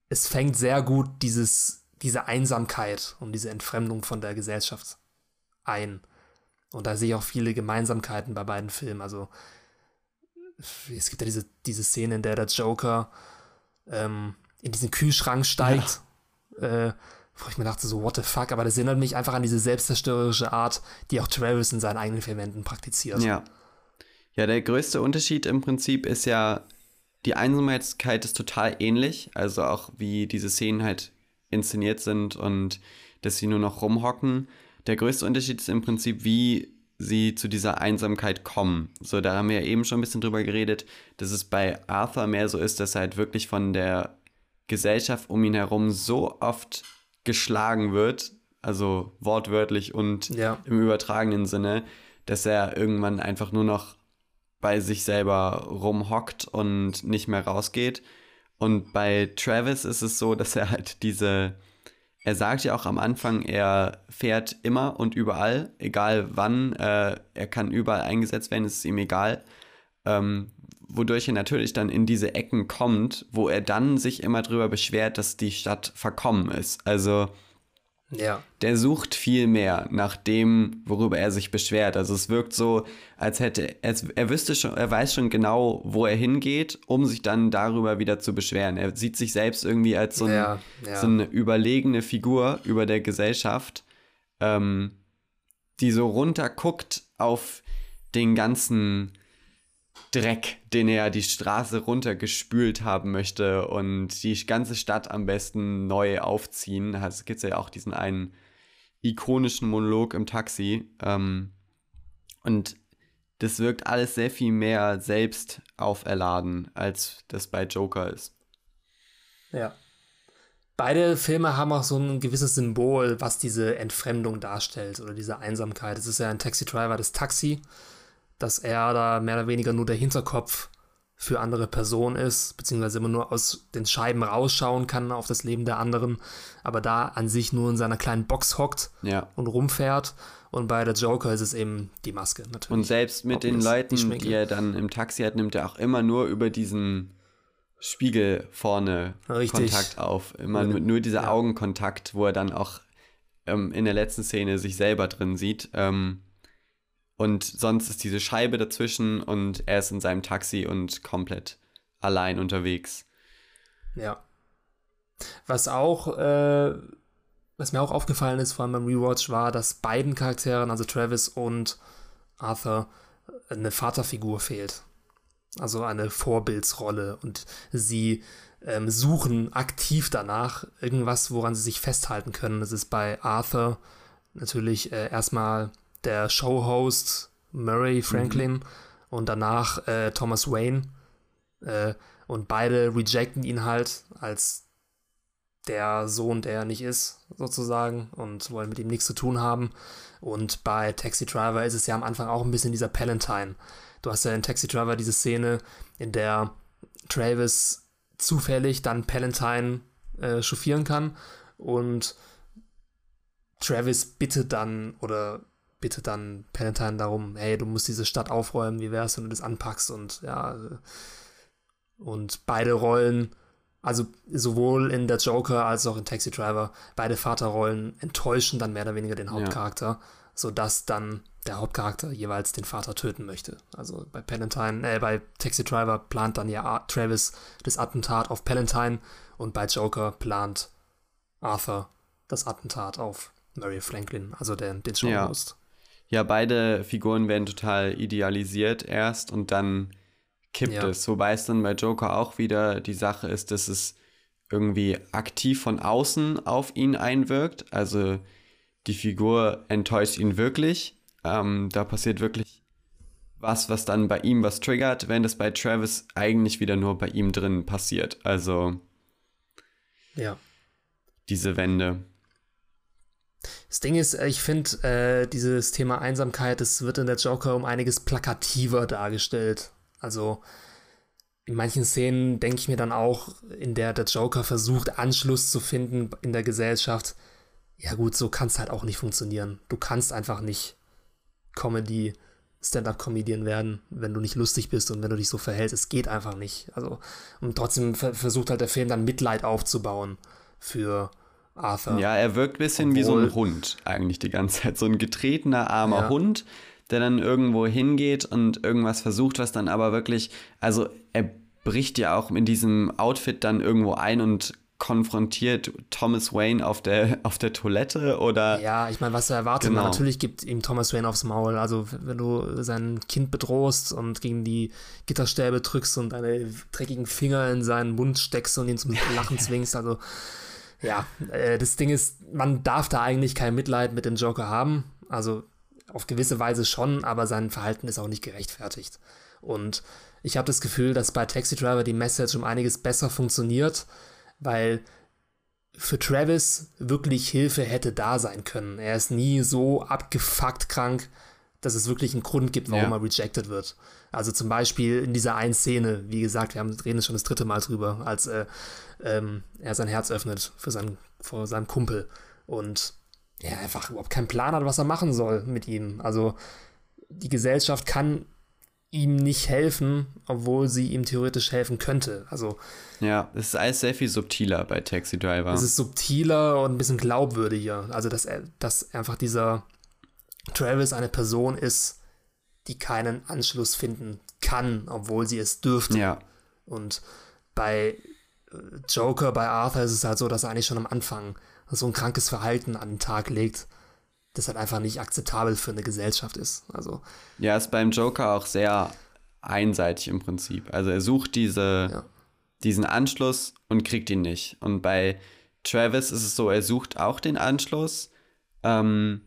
Es fängt sehr gut dieses, diese Einsamkeit und diese Entfremdung von der Gesellschaft ein. Und da sehe ich auch viele Gemeinsamkeiten bei beiden Filmen. Also es gibt ja diese, diese Szene, in der der Joker ähm, in diesen Kühlschrank steigt, ja. äh, wo ich mir dachte, so, what the fuck, aber das erinnert mich einfach an diese selbstzerstörerische Art, die auch Travis in seinen eigenen Filmen praktiziert. Ja. Ja, der größte Unterschied im Prinzip ist ja, die Einsamkeit ist total ähnlich, also auch wie diese Szenen halt inszeniert sind und dass sie nur noch rumhocken. Der größte Unterschied ist im Prinzip, wie sie zu dieser Einsamkeit kommen. So, da haben wir ja eben schon ein bisschen drüber geredet, dass es bei Arthur mehr so ist, dass er halt wirklich von der Gesellschaft um ihn herum so oft geschlagen wird, also wortwörtlich und ja. im übertragenen Sinne, dass er irgendwann einfach nur noch bei sich selber rumhockt und nicht mehr rausgeht. Und bei Travis ist es so, dass er halt diese er sagt ja auch am Anfang, er fährt immer und überall, egal wann, äh, er kann überall eingesetzt werden, ist ihm egal. Ähm, wodurch er natürlich dann in diese Ecken kommt, wo er dann sich immer drüber beschwert, dass die Stadt verkommen ist. Also Ja. Der sucht viel mehr nach dem, worüber er sich beschwert. Also es wirkt so, als hätte er, er wüsste schon, er weiß schon genau, wo er hingeht, um sich dann darüber wieder zu beschweren. Er sieht sich selbst irgendwie als so, ein, Ja, ja. so eine überlegene Figur über der Gesellschaft, ähm, die so runterguckt auf den ganzen Dreck, den er die Straße runtergespült haben möchte und die ganze Stadt am besten neu aufziehen. Es gibt ja auch diesen einen ikonischen Monolog im Taxi. Ähm, und das wirkt alles sehr viel mehr selbst auferladen, als das bei Joker ist. Ja. Beide Filme haben auch so ein gewisses Symbol, was diese Entfremdung darstellt oder diese Einsamkeit. Es ist ja ein Taxi Driver das Taxi, dass er da mehr oder weniger nur der Hinterkopf für andere Personen ist, beziehungsweise immer nur aus den Scheiben rausschauen kann auf das Leben der anderen, aber da an sich nur in seiner kleinen Box hockt Ja. und rumfährt. Und bei der Joker ist es eben die Maske natürlich. Und selbst mit den Obvious, die Leuten, Schminke. die er dann im Taxi hat, nimmt er auch immer nur über diesen Spiegel vorne Richtig. Kontakt auf. Immer den- nur dieser ja. Augenkontakt, wo er dann auch ähm, in der letzten Szene sich selber drin sieht. Ähm, und sonst ist diese Scheibe dazwischen und er ist in seinem Taxi und komplett allein unterwegs. Ja. Was auch, äh, was mir auch aufgefallen ist, vor allem beim Rewatch, war, dass beiden Charakteren, also Travis und Arthur, eine Vaterfigur fehlt. Also eine Vorbildsrolle und sie ähm, suchen aktiv danach irgendwas, woran sie sich festhalten können. Das ist bei Arthur natürlich äh, erstmal der Showhost Murray Franklin und danach äh, Thomas Wayne. Äh, und beide rejecten ihn halt als der Sohn, der er nicht ist, sozusagen, und wollen mit ihm nichts zu tun haben. Und bei Taxi Driver ist es ja am Anfang auch ein bisschen dieser Palantine. Du hast ja in Taxi Driver diese Szene, in der Travis zufällig dann Palantine äh, chauffieren kann und Travis bittet dann oder bittet dann Palantine darum, hey, du musst diese Stadt aufräumen, wie wär's, wenn du das anpackst und ja, und beide Rollen, also sowohl in der Joker als auch in Taxi Driver, beide Vaterrollen enttäuschen dann mehr oder weniger den Hauptcharakter, sodass dann der Hauptcharakter jeweils den Vater töten möchte. Also bei Palantine, äh, bei Taxi Driver plant dann ja Travis das Attentat auf Palantine und bei Joker plant Arthur das Attentat auf Murray Franklin, also den, den Ja. Ja, beide Figuren werden total idealisiert erst und dann kippt Ja. es. Wobei es dann bei Joker auch wieder die Sache ist, dass es irgendwie aktiv von außen auf ihn einwirkt. Also die Figur enttäuscht ihn wirklich. Ähm, da passiert wirklich was, was dann bei ihm was triggert, wenn das bei Travis eigentlich wieder nur bei ihm drin passiert. Also Ja. diese Wende. Das Ding ist, äh, ich finde, äh, dieses Thema Einsamkeit, das wird in der Joker um einiges plakativer dargestellt. Also in manchen Szenen denke ich mir dann auch, in der der Joker versucht, Anschluss zu finden in der Gesellschaft. Ja gut, so kann es halt auch nicht funktionieren. Du kannst einfach nicht Comedy, Stand-up-Comedian werden, wenn du nicht lustig bist und wenn du dich so verhältst. Es geht einfach nicht. Also, und trotzdem ver versucht halt der Film dann Mitleid aufzubauen für Arthur. Ja, er wirkt ein bisschen wie so ein Obwohl- Hund eigentlich die ganze Zeit. So ein getretener, armer Ja. Hund, der dann irgendwo hingeht und irgendwas versucht, was dann aber wirklich, also er bricht ja auch in diesem Outfit dann irgendwo ein und konfrontiert Thomas Wayne auf der, auf der Toilette oder Ja, ich meine, was erwartet man? Genau. Natürlich gibt ihm Thomas Wayne aufs Maul. Also, wenn du sein Kind bedrohst und gegen die Gitterstäbe drückst und deine dreckigen Finger in seinen Mund steckst und ihn zum Lachen zwingst, also, ja, äh, das Ding ist, man darf da eigentlich kein Mitleid mit dem Joker haben. Also, auf gewisse Weise schon, aber sein Verhalten ist auch nicht gerechtfertigt. Und ich habe das Gefühl, dass bei Taxi Driver die Message um einiges besser funktioniert, weil für Travis wirklich Hilfe hätte da sein können. Er ist nie so abgefuckt krank, dass es wirklich einen Grund gibt, warum Ja. er rejected wird. Also zum Beispiel in dieser einen Szene, wie gesagt, wir haben, reden schon das dritte Mal drüber, als äh, ähm, er sein Herz öffnet für seinen, vor seinem Kumpel und er einfach überhaupt keinen Plan hat, was er machen soll mit ihm. Also die Gesellschaft kann ihm nicht helfen, obwohl sie ihm theoretisch helfen könnte. Also ja, es ist alles sehr viel subtiler bei Taxi Driver. Es ist subtiler und ein bisschen glaubwürdiger. Also dass er, dass einfach dieser Travis eine Person ist, die keinen Anschluss finden kann, obwohl sie es dürfte. Ja. Und bei äh, Joker, bei Arthur ist es halt so, dass er eigentlich schon am Anfang so ein krankes Verhalten an den Tag legt, das halt einfach nicht akzeptabel für eine Gesellschaft ist. Also ja, ist beim Joker auch sehr einseitig im Prinzip. Also er sucht diese, ja. diesen Anschluss und kriegt ihn nicht. Und bei Travis ist es so, er sucht auch den Anschluss, ähm,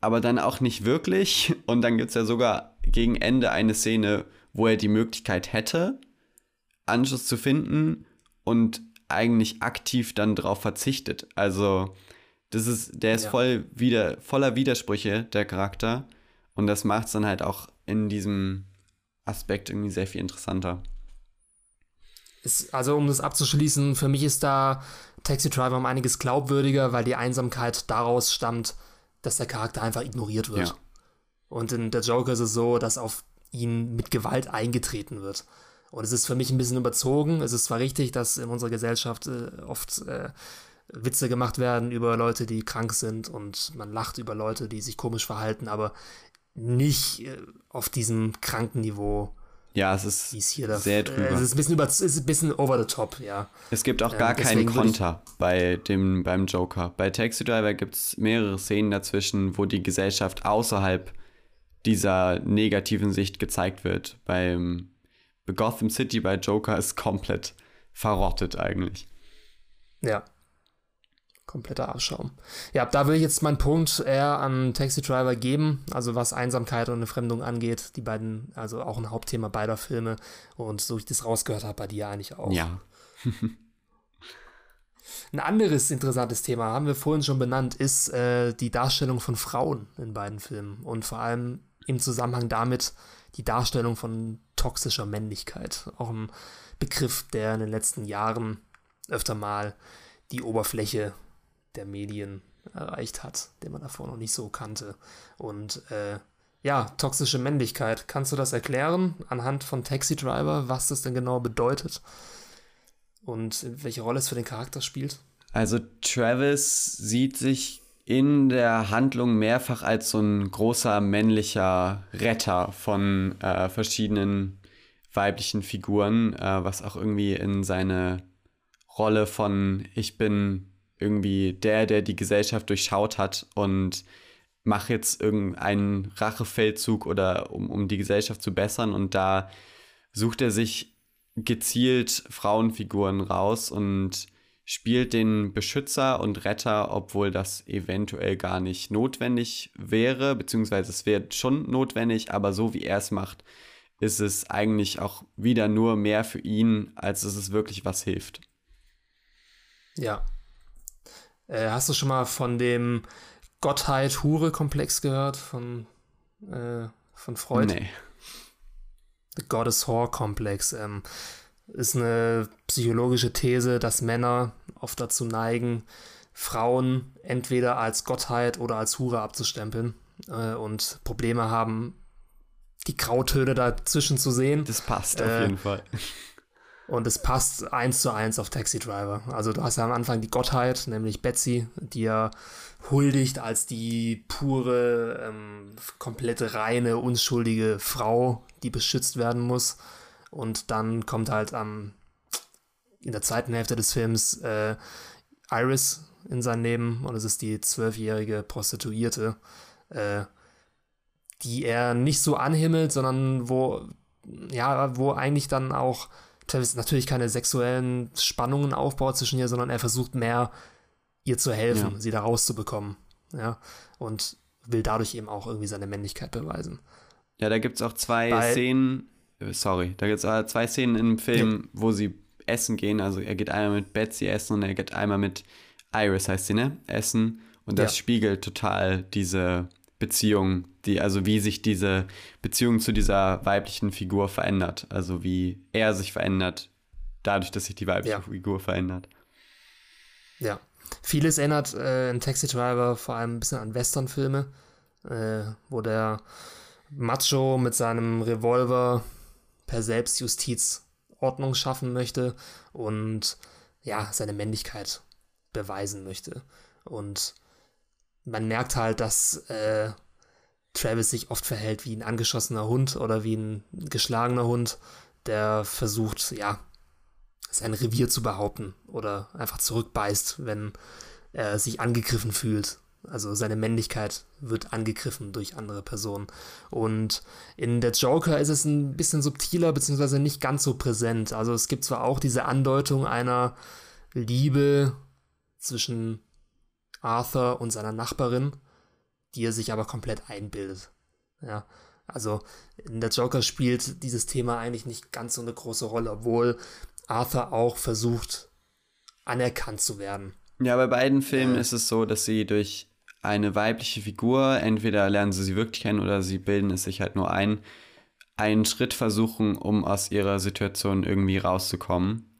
aber dann auch nicht wirklich. Und dann gibt es ja sogar gegen Ende eine Szene, wo er die Möglichkeit hätte, Anschluss zu finden und eigentlich aktiv dann darauf verzichtet. Also das ist, der ist ja. voll wieder, voller Widersprüche, der Charakter. Und das macht es dann halt auch in diesem Aspekt irgendwie sehr viel interessanter. Ist, also um das abzuschließen, für mich ist da Taxi Driver um einiges glaubwürdiger, weil die Einsamkeit daraus stammt, dass der Charakter einfach ignoriert wird. Ja. Und in der Joker ist es so, dass auf ihn mit Gewalt eingetreten wird. Und es ist für mich ein bisschen überzogen. Es ist zwar richtig, dass in unserer Gesellschaft äh, oft äh, Witze gemacht werden über Leute, die krank sind und man lacht über Leute, die sich komisch verhalten, aber nicht äh, auf diesem kranken Niveau. Ja, es ist hier sehr drüber. es ist ein bisschen über, es ist ein bisschen over the top, ja. Es gibt auch gar ähm, keinen Konter bei dem, beim Joker. Bei Taxi Driver gibt es mehrere Szenen dazwischen, wo die Gesellschaft außerhalb dieser negativen Sicht gezeigt wird. Beim Gotham City bei Joker ist komplett verrottet eigentlich. Ja, kompletter Abschaum. Ja, da will ich jetzt meinen Punkt eher an Taxi Driver geben, also was Einsamkeit und Fremdung angeht. Die beiden, also auch ein Hauptthema beider Filme. Und so ich das rausgehört habe, bei dir eigentlich auch. Ja. ein anderes interessantes Thema, haben wir vorhin schon benannt, ist äh, die Darstellung von Frauen in beiden Filmen. Und vor allem im Zusammenhang damit die Darstellung von toxischer Männlichkeit. Auch ein Begriff, der in den letzten Jahren öfter mal die Oberfläche der Medien erreicht hat, den man davor noch nicht so kannte. Und äh, ja, toxische Männlichkeit. Kannst du das erklären anhand von Taxi Driver, was das denn genau bedeutet und welche Rolle es für den Charakter spielt? Also Travis sieht sich in der Handlung mehrfach als so ein großer männlicher Retter von äh, verschiedenen weiblichen Figuren, äh, was auch irgendwie in seine Rolle von ich bin irgendwie der, der die Gesellschaft durchschaut hat und mache jetzt irgendeinen Rachefeldzug oder um, um die Gesellschaft zu bessern und da sucht er sich gezielt Frauenfiguren raus und spielt den Beschützer und Retter, obwohl das eventuell gar nicht notwendig wäre, beziehungsweise es wäre schon notwendig, aber so wie er es macht, ist es eigentlich auch wieder nur mehr für ihn, als dass es wirklich was hilft. Ja, äh, hast du schon mal von dem Gottheit-Hure-Komplex gehört? Von, äh, von Freud? Nee. The Goddess Whore-Komplex. Ähm, ist eine psychologische These, dass Männer oft dazu neigen, Frauen entweder als Gottheit oder als Hure abzustempeln äh, und Probleme haben, die Grautöne dazwischen zu sehen. Das passt auf äh, jeden Fall. Und es passt eins zu eins auf Taxi Driver. Also du hast ja am Anfang die Gottheit, nämlich Betsy, die er huldigt als die pure, ähm, komplette reine, unschuldige Frau, die beschützt werden muss. Und dann kommt halt am, in der zweiten Hälfte des Films äh, Iris in sein Leben und es ist die zwölfjährige Prostituierte, äh, die er nicht so anhimmelt, sondern wo, ja, wo eigentlich dann auch Travis natürlich keine sexuellen Spannungen aufbaut zwischen ihr, sondern er versucht mehr ihr zu helfen, ja. sie da rauszubekommen. Ja, und will dadurch eben auch irgendwie seine Männlichkeit beweisen. Ja, da gibt es auch zwei Bei, Szenen, äh, sorry, da gibt es zwei Szenen im Film, ja. wo sie essen gehen. Also er geht einmal mit Betsy essen und er geht einmal mit Iris, heißt sie, ne? Essen. Und das ja. spiegelt total diese Beziehung, die, also wie sich diese Beziehung zu dieser weiblichen Figur verändert. Also wie er sich verändert, dadurch, dass sich die weibliche ja. Figur verändert. Ja. Vieles erinnert äh, in Taxi Driver vor allem ein bisschen an Westernfilme, äh, wo der Macho mit seinem Revolver per Selbstjustiz Ordnung schaffen möchte und ja, seine Männlichkeit beweisen möchte. Und man merkt halt, dass äh, Travis sich oft verhält wie ein angeschossener Hund oder wie ein geschlagener Hund, der versucht, ja, sein Revier zu behaupten oder einfach zurückbeißt, wenn er sich angegriffen fühlt. Also seine Männlichkeit wird angegriffen durch andere Personen. Und in der Joker ist es ein bisschen subtiler, beziehungsweise nicht ganz so präsent. Also es gibt zwar auch diese Andeutung einer Liebe zwischen Arthur und seiner Nachbarin, die er sich aber komplett einbildet. Ja, also in der Joker spielt dieses Thema eigentlich nicht ganz so eine große Rolle, obwohl Arthur auch versucht, anerkannt zu werden. Ja, bei beiden Filmen äh, ist es so, dass sie durch eine weibliche Figur, entweder lernen sie sie wirklich kennen oder sie bilden es sich halt nur ein, einen Schritt versuchen, um aus ihrer Situation irgendwie rauszukommen.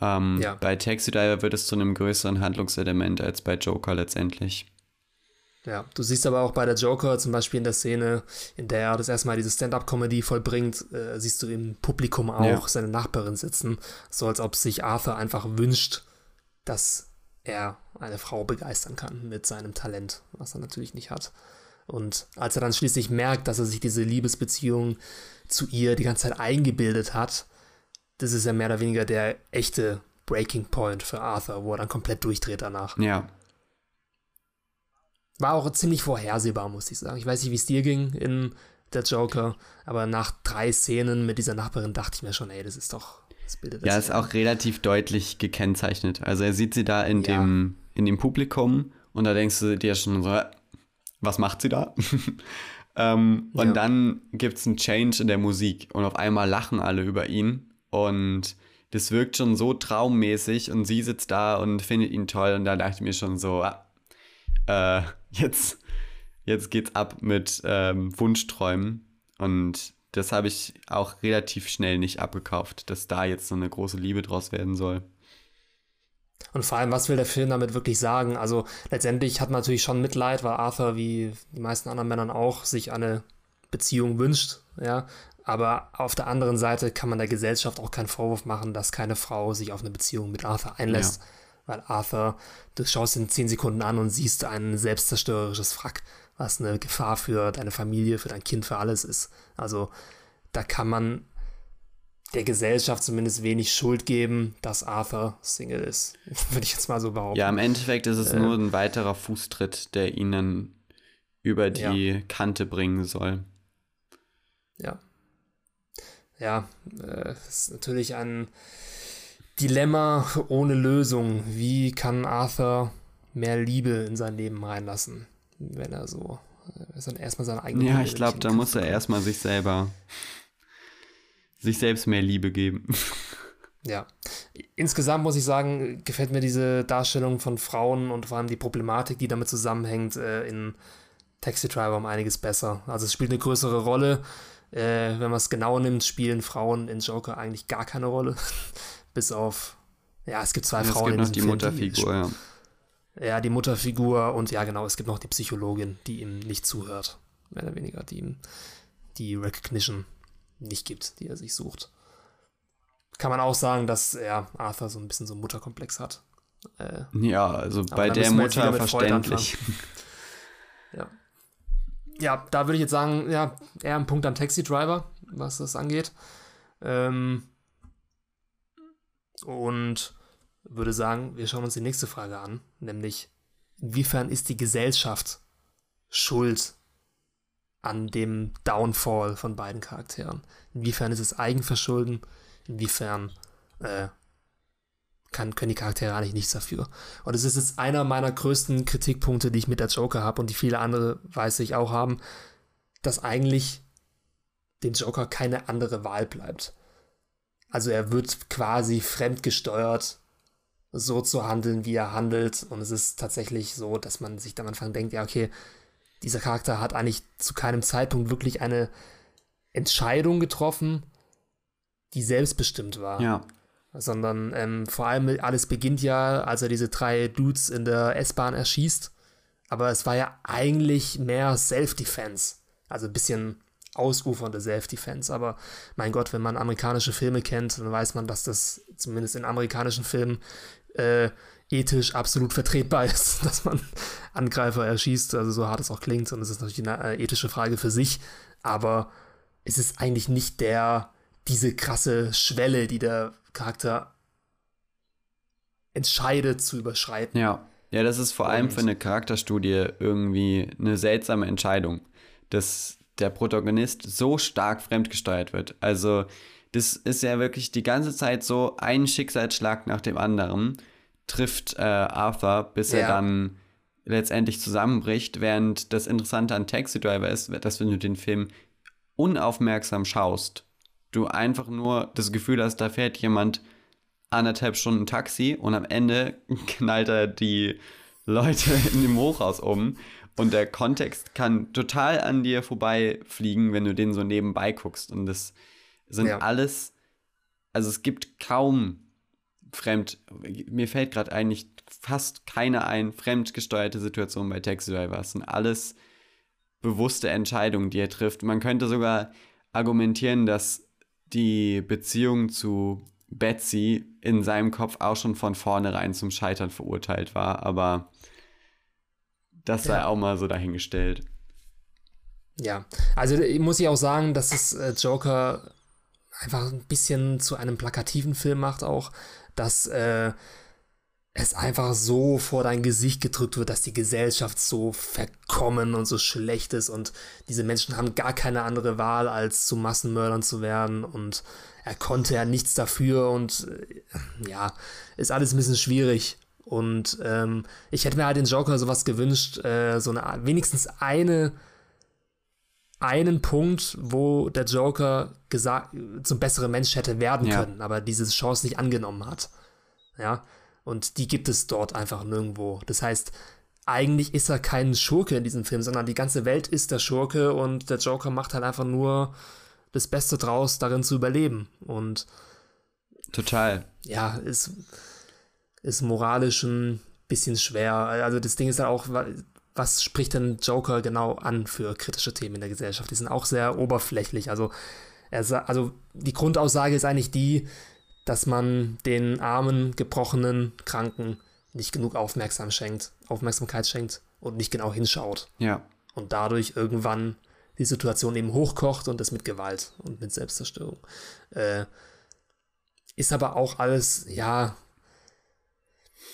Ähm, ja. Bei Taxi Driver wird es zu einem größeren Handlungselement als bei Joker letztendlich. Ja, du siehst aber auch bei der Joker, zum Beispiel in der Szene, in der er das erste Mal diese Stand-up-Comedy vollbringt, äh, siehst du im Publikum auch ja. seine Nachbarin sitzen, so als ob sich Arthur einfach wünscht, dass er eine Frau begeistern kann mit seinem Talent, was er natürlich nicht hat. Und als er dann schließlich merkt, dass er sich diese Liebesbeziehung zu ihr die ganze Zeit eingebildet hat, das ist ja mehr oder weniger der echte Breaking Point für Arthur, wo er dann komplett durchdreht danach. Ja. War auch ziemlich vorhersehbar, muss ich sagen. Ich weiß nicht, wie es dir ging in der Joker, aber nach drei Szenen mit dieser Nachbarin dachte ich mir schon, ey, das ist doch. Das bildet das ja, ist auch relativ deutlich gekennzeichnet. Also er sieht sie da in, ja. dem, in dem Publikum und da denkst du dir schon so, was macht sie da? ähm, und ja. dann gibt es einen Change in der Musik und auf einmal lachen alle über ihn und das wirkt schon so traummäßig und sie sitzt da und findet ihn toll und da dachte ich mir schon so, ah, äh, jetzt, jetzt geht's ab mit ähm, Wunschträumen und das habe ich auch relativ schnell nicht abgekauft, dass da jetzt so eine große Liebe draus werden soll. Und vor allem, was will der Film damit wirklich sagen? Also letztendlich hat man natürlich schon Mitleid, weil Arthur, wie die meisten anderen Männern auch, sich eine Beziehung wünscht, ja. Aber auf der anderen Seite kann man der Gesellschaft auch keinen Vorwurf machen, dass keine Frau sich auf eine Beziehung mit Arthur einlässt. Ja. Weil Arthur, du schaust ihn zehn Sekunden an und siehst ein selbstzerstörerisches Wrack, was eine Gefahr für deine Familie, für dein Kind, für alles ist. Also da kann man der Gesellschaft zumindest wenig Schuld geben, dass Arthur Single ist. Würde ich jetzt mal so behaupten. Ja, im Endeffekt ist es äh, nur ein weiterer Fußtritt, der ihnen über die ja. Kante bringen soll. Ja ja, äh, ist natürlich ein Dilemma ohne Lösung. Wie kann Arthur mehr Liebe in sein Leben reinlassen, wenn er so äh, dann erstmal seine eigene Ja, ich glaube, da muss er erstmal sich selber sich selbst mehr Liebe geben. Ja. Insgesamt muss ich sagen, gefällt mir diese Darstellung von Frauen und vor allem die Problematik, die damit zusammenhängt, äh, in Taxi Driver um einiges besser. Also es spielt eine größere Rolle äh, wenn man es genau nimmt, spielen Frauen in Joker eigentlich gar keine Rolle. Bis auf, ja, es gibt zwei ja, Frauen. Es gibt noch die Film, Mutterfigur, die, ja. Ja, die Mutterfigur und ja, genau, es gibt noch die Psychologin, die ihm nicht zuhört. Mehr oder weniger, die ihm die Recognition nicht gibt, die er sich sucht. Kann man auch sagen, dass er Arthur so ein bisschen so einen Mutterkomplex hat. Äh, ja, also bei der Mutter verständlich. ja ja, da würde ich jetzt sagen, ja, eher ein Punkt am Taxi Driver, was das angeht. Ähm, und würde sagen, wir schauen uns die nächste Frage an, nämlich inwiefern ist die Gesellschaft schuld an dem Downfall von beiden Charakteren? Inwiefern ist es Eigenverschulden? Inwiefern äh, kann, können die Charaktere eigentlich nichts dafür. Und es ist jetzt einer meiner größten Kritikpunkte, die ich mit der Joker habe und die viele andere, weiß ich, auch haben, dass eigentlich dem Joker keine andere Wahl bleibt. Also er wird quasi fremdgesteuert, so zu handeln, wie er handelt. Und es ist tatsächlich so, dass man sich am Anfang denkt, ja, okay, dieser Charakter hat eigentlich zu keinem Zeitpunkt wirklich eine Entscheidung getroffen, die selbstbestimmt war. Ja sondern ähm, vor allem alles beginnt ja, als er diese drei Dudes in der S-Bahn erschießt. Aber es war ja eigentlich mehr Self-Defense Also ein bisschen ausufernde Self-Defense. Aber mein Gott, wenn man amerikanische Filme kennt, dann weiß man, dass das zumindest in amerikanischen Filmen äh, ethisch absolut vertretbar ist, dass man Angreifer erschießt, also so hart es auch klingt. Und es ist natürlich eine äh, ethische Frage für sich. Aber es ist eigentlich nicht der, diese krasse Schwelle, die der Charakter entscheidet zu überschreiten. Ja. Ja, das ist vor allem für eine Charakterstudie irgendwie eine seltsame Entscheidung, dass der Protagonist so stark fremdgesteuert wird. Also, das ist ja wirklich die ganze Zeit so ein Schicksalsschlag nach dem anderen, trifft äh, Arthur, bis ja. er dann letztendlich zusammenbricht, während das Interessante an Taxi Driver ist, dass wenn du den Film unaufmerksam schaust, du einfach nur das Gefühl hast, da fährt jemand anderthalb Stunden Taxi und am Ende knallt er die Leute in dem Hochhaus um. Und der Kontext kann total an dir vorbeifliegen, wenn du den so nebenbei guckst. Und das sind ja. alles, also es gibt kaum fremd, mir fällt gerade eigentlich fast keine ein, fremdgesteuerte Situation bei Taxi Driver. Es sind alles bewusste Entscheidungen, die er trifft. Man könnte sogar argumentieren, dass die Beziehung zu Betsy in seinem Kopf auch schon von vornherein zum Scheitern verurteilt war, aber das sei ja. auch mal so dahingestellt. Ja, also muss ich auch sagen, dass es äh, Joker einfach ein bisschen zu einem plakativen Film macht auch, dass äh, es einfach so vor dein Gesicht gedrückt wird, dass die Gesellschaft so verkommen und so schlecht ist und diese Menschen haben gar keine andere Wahl, als zu Massenmördern zu werden und er konnte ja nichts dafür und äh, ja, ist alles ein bisschen schwierig. Und ähm, ich hätte mir halt den Joker sowas gewünscht, äh, so eine wenigstens eine einen Punkt, wo der Joker gesagt zum besseren Mensch hätte werden ja. können, aber diese Chance nicht angenommen hat. Ja, und die gibt es dort einfach nirgendwo. Das heißt, eigentlich ist er kein Schurke in diesem Film, sondern die ganze Welt ist der Schurke und der Joker macht halt einfach nur das Beste draus, darin zu überleben. Und total. Ja, ist, ist moralisch ein bisschen schwer. Also das Ding ist ja auch, was spricht denn Joker genau an für kritische Themen in der Gesellschaft? Die sind auch sehr oberflächlich. Also, er, also die Grundaussage ist eigentlich die, dass man den armen, gebrochenen, Kranken nicht genug Aufmerksam schenkt, Aufmerksamkeit schenkt und nicht genau hinschaut. Ja. Und dadurch irgendwann die Situation eben hochkocht und das mit Gewalt und mit Selbstzerstörung. Äh, ist aber auch alles, ja,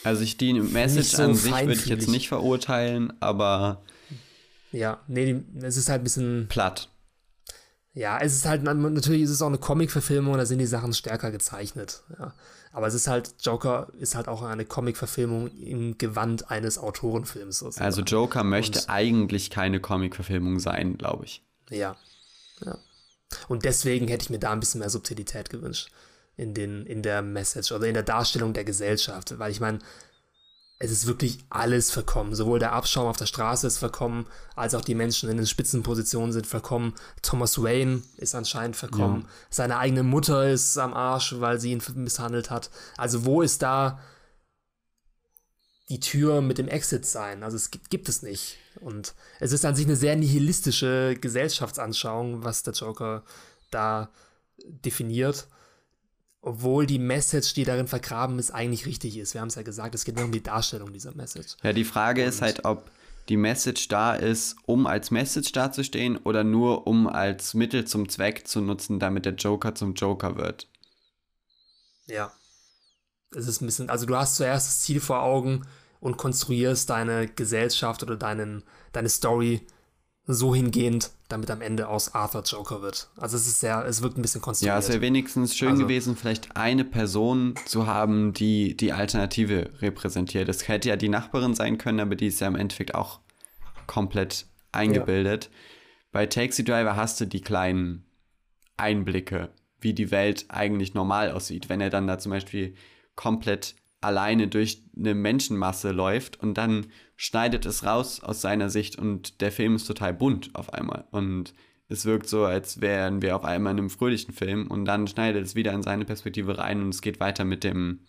also ich die Message so an sich würde ich jetzt nicht verurteilen, aber ja, nee, es ist halt ein bisschen platt. Ja, es ist halt natürlich ist es auch eine Comic-Verfilmung, da sind die Sachen stärker gezeichnet. Ja. Aber es ist halt, Joker ist halt auch eine Comic-Verfilmung im Gewand eines Autorenfilms. Sozusagen. Also Joker möchte Und, eigentlich keine Comic-Verfilmung sein, glaube ich. Ja. ja. Und deswegen hätte ich mir da ein bisschen mehr Subtilität gewünscht in, den, in der Message oder in der Darstellung der Gesellschaft. Weil ich meine, es ist wirklich alles verkommen. Sowohl der Abschaum auf der Straße ist verkommen, als auch die Menschen in den Spitzenpositionen sind verkommen. Thomas Wayne ist anscheinend verkommen. Ja. Seine eigene Mutter ist am Arsch, weil sie ihn misshandelt hat. Also wo ist da die Tür mit dem Exit sein? Also es gibt, gibt es nicht. Und es ist an sich eine sehr nihilistische Gesellschaftsanschauung, was der Joker da definiert obwohl die Message, die darin vergraben ist, eigentlich richtig ist. Wir haben es ja gesagt, es geht nur um die Darstellung dieser Message. Ja, die Frage Und ist halt, ob die Message da ist, um als Message dazustehen oder nur um als Mittel zum Zweck zu nutzen, damit der Joker zum Joker wird. Ja. Es ist ein bisschen, also du hast zuerst das Ziel vor Augen und konstruierst deine Gesellschaft oder deinen, deine Story so hingehend, damit am Ende aus Arthur Joker wird. Also es ist sehr, es wirkt ein bisschen konstruiert. Ja, es wäre wenigstens schön also, gewesen, vielleicht eine Person zu haben, die die Alternative repräsentiert. Es hätte ja die Nachbarin sein können, aber die ist ja im Endeffekt auch komplett eingebildet. Ja. Bei Taxi Driver hast du die kleinen Einblicke, wie die Welt eigentlich normal aussieht. Wenn er dann da zum Beispiel komplett alleine durch eine Menschenmasse läuft und dann schneidet es raus aus seiner Sicht und der Film ist total bunt auf einmal. Und es wirkt so, als wären wir auf einmal in einem fröhlichen Film und dann schneidet es wieder in seine Perspektive rein und es geht weiter mit dem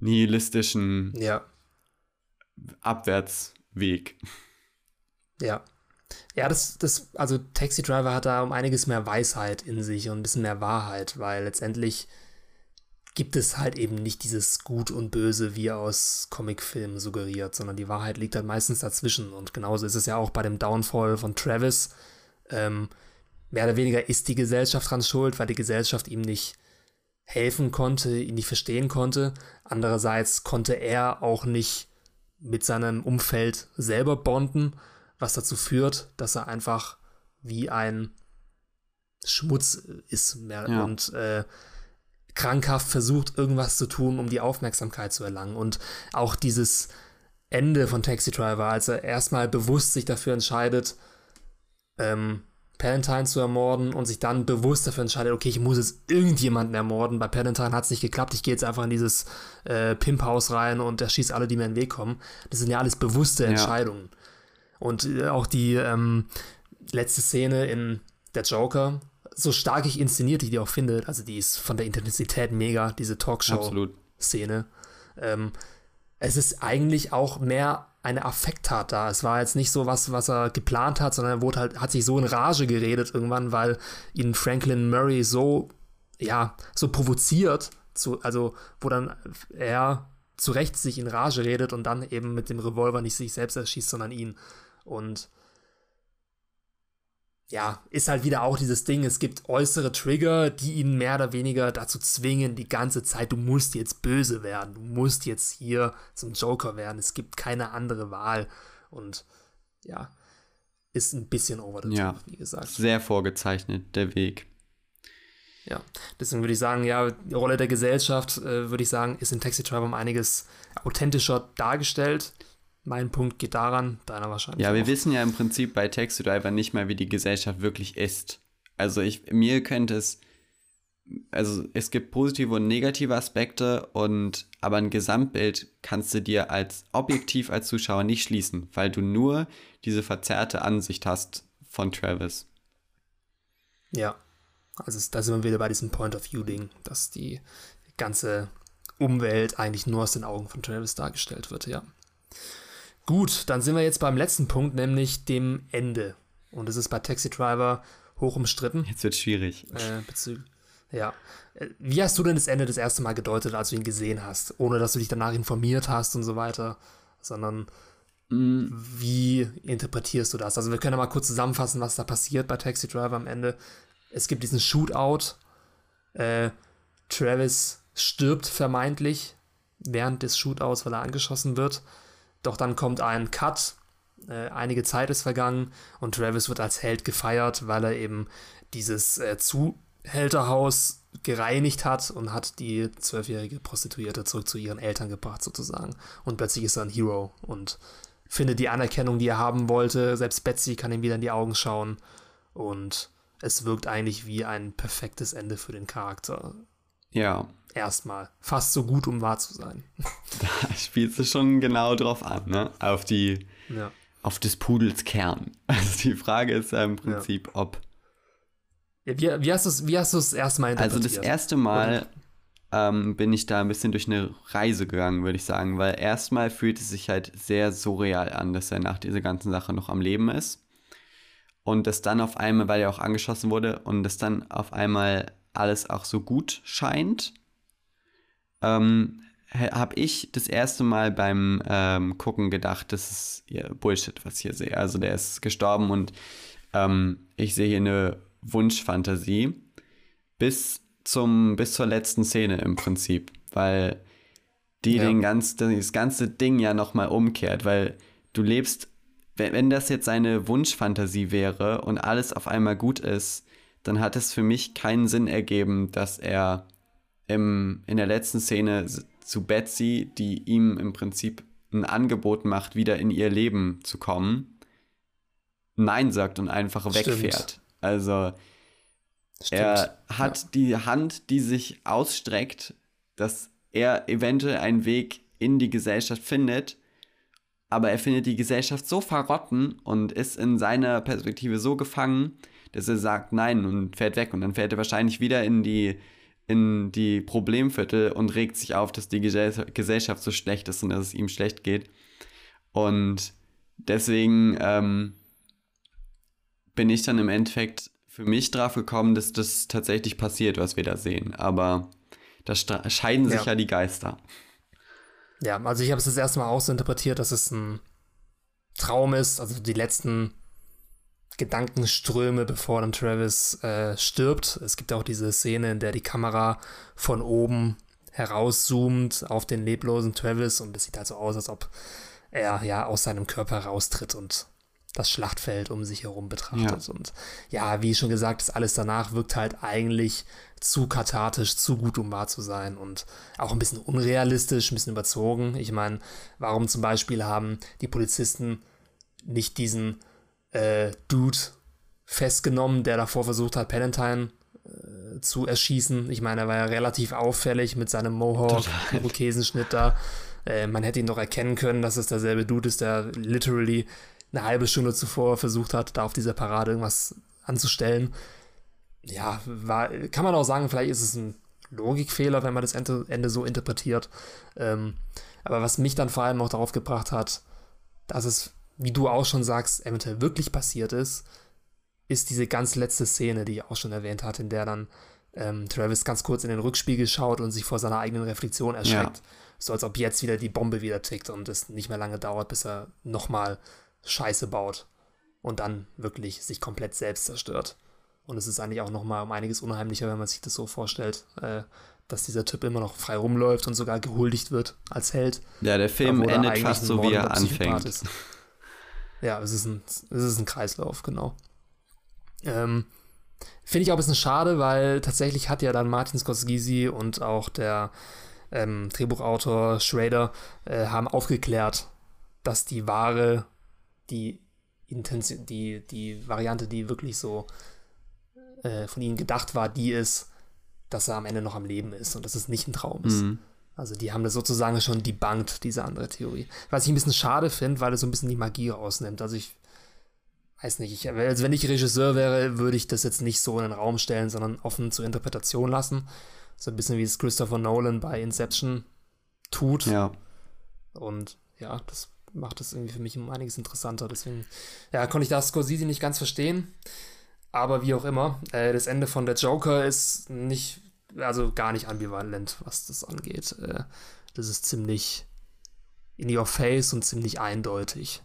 nihilistischen ja. Abwärtsweg. Ja. Ja, das, das, also Taxi Driver hat da um einiges mehr Weisheit in sich und ein bisschen mehr Wahrheit, weil letztendlich gibt es halt eben nicht dieses Gut und Böse, wie aus Comicfilmen suggeriert, sondern die Wahrheit liegt halt meistens dazwischen. Und genauso ist es ja auch bei dem Downfall von Travis. Ähm, mehr oder weniger ist die Gesellschaft dran schuld, weil die Gesellschaft ihm nicht helfen konnte, ihn nicht verstehen konnte. Andererseits konnte er auch nicht mit seinem Umfeld selber bonden, was dazu führt, dass er einfach wie ein Schmutz ist mehr ja. und äh, krankhaft versucht, irgendwas zu tun, um die Aufmerksamkeit zu erlangen. Und auch dieses Ende von Taxi Driver, als er erstmal bewusst sich dafür entscheidet, ähm, Palantine zu ermorden und sich dann bewusst dafür entscheidet, okay, ich muss jetzt irgendjemanden ermorden. Bei Palantine hat es nicht geklappt, ich gehe jetzt einfach in dieses äh, Pimphaus rein und erschieße alle, die mir in den Weg kommen. Das sind ja alles bewusste Entscheidungen. Ja. Und äh, auch die ähm, letzte Szene in Der Joker, so stark ich inszeniert ich die auch finde, also die ist von der Intensität mega, diese Talkshow-Szene. Ähm, es ist eigentlich auch mehr eine Affekttat da. Es war jetzt nicht so was, was er geplant hat, sondern er wurde halt, hat sich so in Rage geredet irgendwann, weil ihn Franklin Murray so, ja, so provoziert, zu, also wo dann er zu Recht sich in Rage redet und dann eben mit dem Revolver nicht sich selbst erschießt, sondern ihn. Und ja, ist halt wieder auch dieses Ding, es gibt äußere Trigger, die ihn mehr oder weniger dazu zwingen, die ganze Zeit, du musst jetzt böse werden, du musst jetzt hier zum Joker werden, es gibt keine andere Wahl und ja, ist ein bisschen over the top, ja, wie gesagt. Sehr vorgezeichnet, der Weg. Ja, deswegen würde ich sagen, ja, die Rolle der Gesellschaft, äh, würde ich sagen, ist in Taxi Driver um einiges authentischer dargestellt. Mein Punkt geht daran, deiner wahrscheinlich. Ja, wir auch. wissen ja im Prinzip bei Taxi Driver nicht mal, wie die Gesellschaft wirklich ist. Also ich, mir könnte es, also es gibt positive und negative Aspekte und aber ein Gesamtbild kannst du dir als objektiv als Zuschauer nicht schließen, weil du nur diese verzerrte Ansicht hast von Travis. Ja, also da sind wir wieder bei diesem Point of View Ding, dass die ganze Umwelt eigentlich nur aus den Augen von Travis dargestellt wird, ja. Gut, dann sind wir jetzt beim letzten Punkt, nämlich dem Ende. Und es ist bei Taxi Driver hoch umstritten. Jetzt wird schwierig. Äh, ja. Äh, wie hast du denn das Ende das erste Mal gedeutet, als du ihn gesehen hast? Ohne dass du dich danach informiert hast und so weiter, sondern mm. wie interpretierst du das? Also wir können ja mal kurz zusammenfassen, was da passiert bei Taxi Driver am Ende. Es gibt diesen Shootout. Äh, Travis stirbt vermeintlich während des Shootouts, weil er angeschossen wird. Doch dann kommt ein Cut, äh, einige Zeit ist vergangen und Travis wird als Held gefeiert, weil er eben dieses äh, Zuhälterhaus gereinigt hat und hat die zwölfjährige Prostituierte zurück zu ihren Eltern gebracht, sozusagen. Und plötzlich ist er ein Hero und findet die Anerkennung, die er haben wollte. Selbst Betsy kann ihm wieder in die Augen schauen. Und es wirkt eigentlich wie ein perfektes Ende für den Charakter. Ja, erstmal. Fast so gut, um wahr zu sein. Da spielst du schon genau drauf an, ne? Auf die, ja. auf des Pudels Kern. Also die Frage ist ja im Prinzip, ja. ob. Ja, wie, wie, hast du es wie hast erstmal interpretiert? Also das erste Mal ähm, bin ich da ein bisschen durch eine Reise gegangen, würde ich sagen, weil erstmal fühlt es sich halt sehr surreal an, dass er nach dieser ganzen Sache noch am Leben ist. Und das dann auf einmal, weil er auch angeschossen wurde, und das dann auf einmal alles auch so gut scheint ähm, habe ich das erste Mal beim ähm, Gucken gedacht, das ist ja, Bullshit, was ich hier sehe. Also der ist gestorben und ähm, ich sehe hier eine Wunschfantasie bis zum bis zur letzten Szene im Prinzip, weil die ja. den ganz, das ganze Ding ja nochmal umkehrt, weil du lebst, wenn, wenn das jetzt eine Wunschfantasie wäre und alles auf einmal gut ist, dann hat es für mich keinen Sinn ergeben, dass er im, in der letzten Szene zu Betsy, die ihm im Prinzip ein Angebot macht, wieder in ihr Leben zu kommen, Nein sagt und einfach wegfährt. Also Stimmt. er hat ja. die Hand, die sich ausstreckt, dass er eventuell einen Weg in die Gesellschaft findet, aber er findet die Gesellschaft so verrotten und ist in seiner Perspektive so gefangen, dass er sagt Nein und fährt weg und dann fährt er wahrscheinlich wieder in die in die Problemviertel und regt sich auf, dass die Gesellschaft so schlecht ist und dass es ihm schlecht geht. Und deswegen ähm, bin ich dann im Endeffekt für mich drauf gekommen, dass das tatsächlich passiert, was wir da sehen. Aber da scheiden sich ja, ja die Geister. Ja, also ich habe es das erste Mal auch so interpretiert, dass es ein Traum ist, also die letzten Gedankenströme, bevor dann Travis äh, stirbt. Es gibt auch diese Szene, in der die Kamera von oben herauszoomt auf den leblosen Travis und es sieht halt so aus, als ob er ja aus seinem Körper raustritt und das Schlachtfeld um sich herum betrachtet. Ja. Und ja, wie schon gesagt, das alles danach wirkt halt eigentlich zu kathartisch, zu gut, um wahr zu sein und auch ein bisschen unrealistisch, ein bisschen überzogen. Ich meine, warum zum Beispiel haben die Polizisten nicht diesen äh, Dude festgenommen, der davor versucht hat, Palantine äh, zu erschießen? Ich meine, er war ja relativ auffällig mit seinem Mohawk, Irokesenschnitt da. Äh, man hätte ihn doch erkennen können, dass es derselbe Dude ist, der literally eine halbe Stunde zuvor versucht hat, da auf dieser Parade irgendwas anzustellen. Ja, war, kann man auch sagen, vielleicht ist es ein Logikfehler, wenn man das Ende, Ende so interpretiert. Ähm, aber was mich dann vor allem noch darauf gebracht hat, dass es, wie du auch schon sagst, eventuell wirklich passiert ist, ist diese ganz letzte Szene, die ich auch schon erwähnt hatte, in der dann ähm, Travis ganz kurz in den Rückspiegel schaut und sich vor seiner eigenen Reflexion erschreckt. Ja. So als ob jetzt wieder die Bombe wieder tickt und es nicht mehr lange dauert, bis er nochmal Scheiße baut und dann wirklich sich komplett selbst zerstört. Und es ist eigentlich auch nochmal um einiges unheimlicher, wenn man sich das so vorstellt, äh, dass dieser Typ immer noch frei rumläuft und sogar gehuldigt wird als Held. Ja, der Film endet fast so, wie er anfängt. Ist. Ja, es ist, ein, es ist ein Kreislauf, genau. Ähm, Finde ich auch ein bisschen schade, weil tatsächlich hat ja dann Martin Scorsese und auch der ähm, Drehbuchautor Schrader äh, haben aufgeklärt, dass die wahre die Intention, die, die Variante, die wirklich so äh, von ihnen gedacht war, die ist, dass er am Ende noch am Leben ist und dass es nicht ein Traum ist. Mhm. Also die haben das sozusagen schon debunked, diese andere Theorie. Was ich ein bisschen schade finde, weil es so ein bisschen die Magie rausnimmt. Also ich weiß nicht, ich, also wenn ich Regisseur wäre, würde ich das jetzt nicht so in den Raum stellen, sondern offen zur Interpretation lassen. So ein bisschen wie es Christopher Nolan bei Inception tut. Ja. Und ja, das macht das irgendwie für mich um einiges interessanter. Deswegen, ja, konnte ich das Scorsese nicht ganz verstehen. Aber wie auch immer, äh, das Ende von der Joker ist nicht, also gar nicht ambivalent, was das angeht. Äh, das ist ziemlich in your face und ziemlich eindeutig.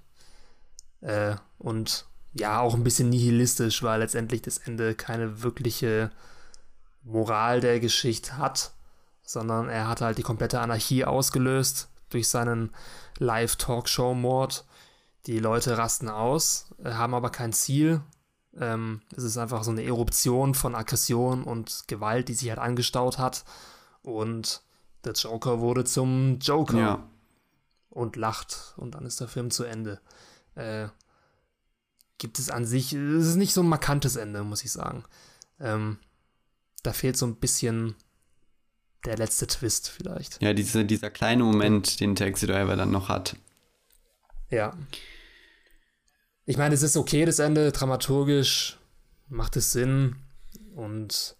Äh, und ja, auch ein bisschen nihilistisch, weil letztendlich das Ende keine wirkliche Moral der Geschichte hat, sondern er hat halt die komplette Anarchie ausgelöst durch seinen Live-Talkshow-Mord. Die Leute rasten aus, äh, haben aber kein Ziel. Ähm, es ist einfach so eine Eruption von Aggression und Gewalt, die sich halt angestaut hat. Und der Joker wurde zum Joker. Ja. Und lacht. Und dann ist der Film zu Ende. Äh, gibt es an sich, es ist nicht so ein markantes Ende, muss ich sagen. Ähm, da fehlt so ein bisschen der letzte Twist vielleicht. Ja, diese, dieser kleine Moment, den Taxi Driver dann noch hat. Ja. Ich meine, es ist okay, das Ende, dramaturgisch macht es Sinn und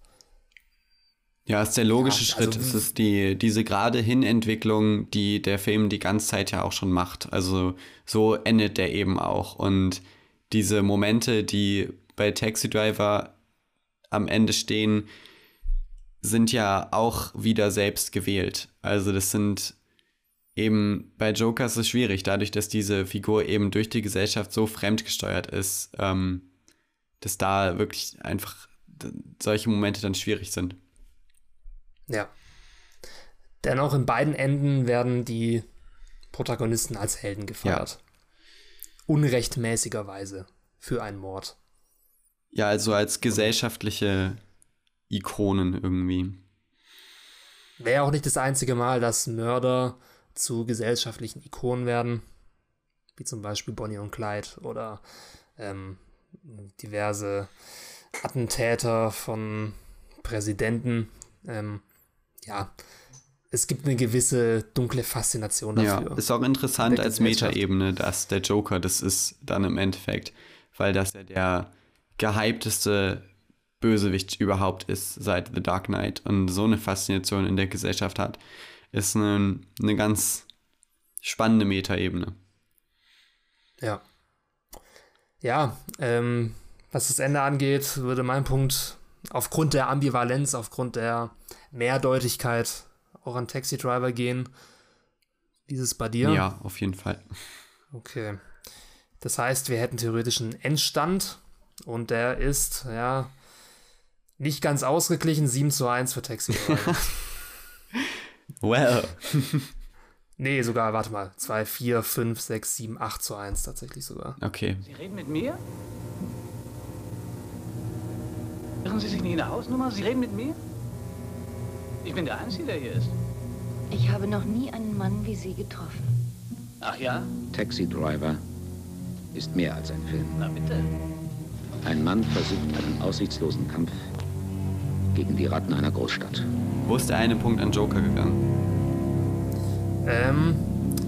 ja, es ist der logische ja, also, Schritt. Es ist die, diese gerade Hin-Entwicklung, die der Film die ganze Zeit ja auch schon macht. Also so endet der eben auch. Und diese Momente, die bei Taxi Driver am Ende stehen, sind ja auch wieder selbst gewählt. Also das sind eben bei Joker ist es schwierig, dadurch, dass diese Figur eben durch die Gesellschaft so fremdgesteuert ist, ähm, dass da wirklich einfach solche Momente dann schwierig sind. Ja. Dennoch in beiden Enden werden die Protagonisten als Helden gefeiert. Ja. Unrechtmäßigerweise für einen Mord. Ja, also als gesellschaftliche Ikonen irgendwie. Wäre auch nicht das einzige Mal, dass Mörder zu gesellschaftlichen Ikonen werden, wie zum Beispiel Bonnie und Clyde oder ähm, diverse Attentäter von Präsidenten. Ähm, ja, es gibt eine gewisse dunkle Faszination dafür. Ja, ist auch interessant als Metaebene, dass der Joker das ist dann im Endeffekt, weil das ja der gehypteste Bösewicht überhaupt ist seit The Dark Knight und so eine Faszination in der Gesellschaft hat, ist eine, eine ganz spannende Metaebene. Ja. Ja, ähm, Was das Ende angeht, würde mein Punkt aufgrund der Ambivalenz, aufgrund der Mehrdeutigkeit auch an Taxi Driver gehen. Wie ist es bei dir? Ja, auf jeden Fall. Okay. Das heißt, wir hätten theoretisch einen Endstand und der ist, ja, nicht ganz ausgeglichen, 7 zu 1 für Taxi Driver. well. nee, sogar, warte mal, 2, 4, 5, 6, 7, 8 zu 1 tatsächlich sogar. Okay. Sie reden mit mir? Irren Sie sich nicht in der Hausnummer? Sie reden mit mir? Ich bin der Einzige, der hier ist. Ich habe noch nie einen Mann wie Sie getroffen. Ach ja? Taxi Driver ist mehr als ein Film. Na bitte. Ein Mann versucht einen aussichtslosen Kampf gegen die Ratten einer Großstadt. Wo ist der eine Punkt an Joker gegangen? Ähm,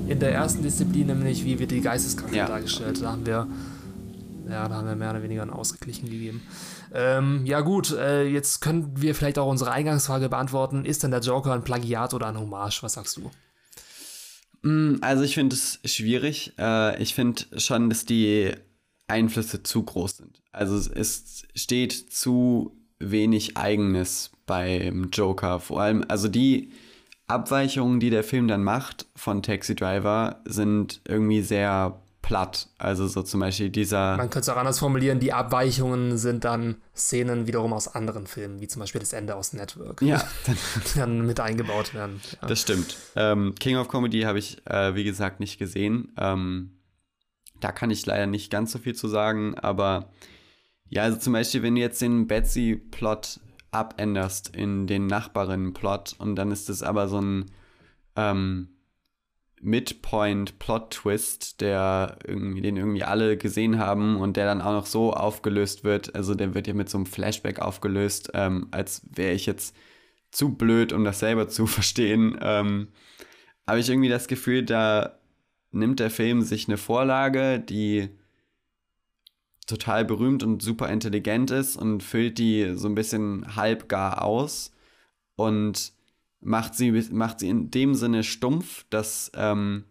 in der ersten Disziplin, nämlich wie wird die Geisteskrankheit Ja. dargestellt, da haben wir, ja, da haben wir mehr oder weniger einen ausgeglichen gegeben. Ähm, ja gut, äh, jetzt können wir vielleicht auch unsere Eingangsfrage beantworten. Ist denn der Joker ein Plagiat oder ein Hommage? Was sagst du? Mm, Also ich finde es schwierig. Äh, Ich finde schon, dass die Einflüsse zu groß sind. Also es- es steht zu wenig Eigenes beim Joker. Vor allem, also die Abweichungen, die der Film dann macht von Taxi Driver, sind irgendwie sehr platt. Also so zum Beispiel dieser... Man könnte es auch anders formulieren, die Abweichungen sind dann Szenen wiederum aus anderen Filmen, wie zum Beispiel das Ende aus Network, ja, dann, die dann mit eingebaut werden. Ja. Das stimmt. Ähm, King of Comedy habe ich, äh, wie gesagt, nicht gesehen. Ähm, da kann ich leider nicht ganz so viel zu sagen, aber ja, also zum Beispiel, wenn du jetzt den Betsy-Plot abänderst in den Nachbarinnen-Plot und dann ist es aber so ein ähm, Midpoint-Plot-Twist, der irgendwie, den irgendwie alle gesehen haben und der dann auch noch so aufgelöst wird. Also der wird ja mit so einem Flashback aufgelöst, ähm, als wäre ich jetzt zu blöd, um das selber zu verstehen. Ähm, habe ich irgendwie das Gefühl, da nimmt der Film sich eine Vorlage, die total berühmt und super intelligent ist und füllt die so ein bisschen halbgar aus und macht sie, macht sie in dem Sinne stumpf, dass ähm,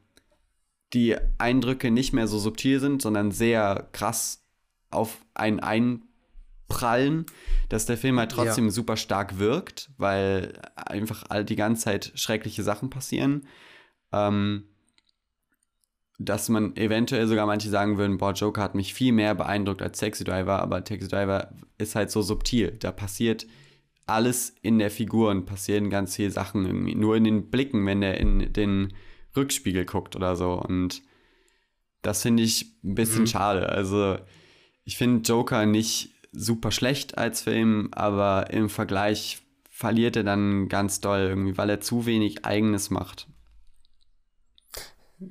die Eindrücke nicht mehr so subtil sind, sondern sehr krass auf einen einprallen, dass der Film halt trotzdem Ja. super stark wirkt, weil einfach all die ganze Zeit schreckliche Sachen passieren. Ähm, dass man eventuell sogar manche sagen würden, boah, Joker hat mich viel mehr beeindruckt als Taxi Driver, aber Taxi Driver ist halt so subtil. Da passiert alles in der Figur und passieren ganz viele Sachen irgendwie. Nur in den Blicken, wenn er in den Rückspiegel guckt oder so. Und das finde ich ein bisschen schade. Also, ich finde Joker nicht super schlecht als Film, aber im Vergleich verliert er dann ganz doll irgendwie, weil er zu wenig Eigenes macht.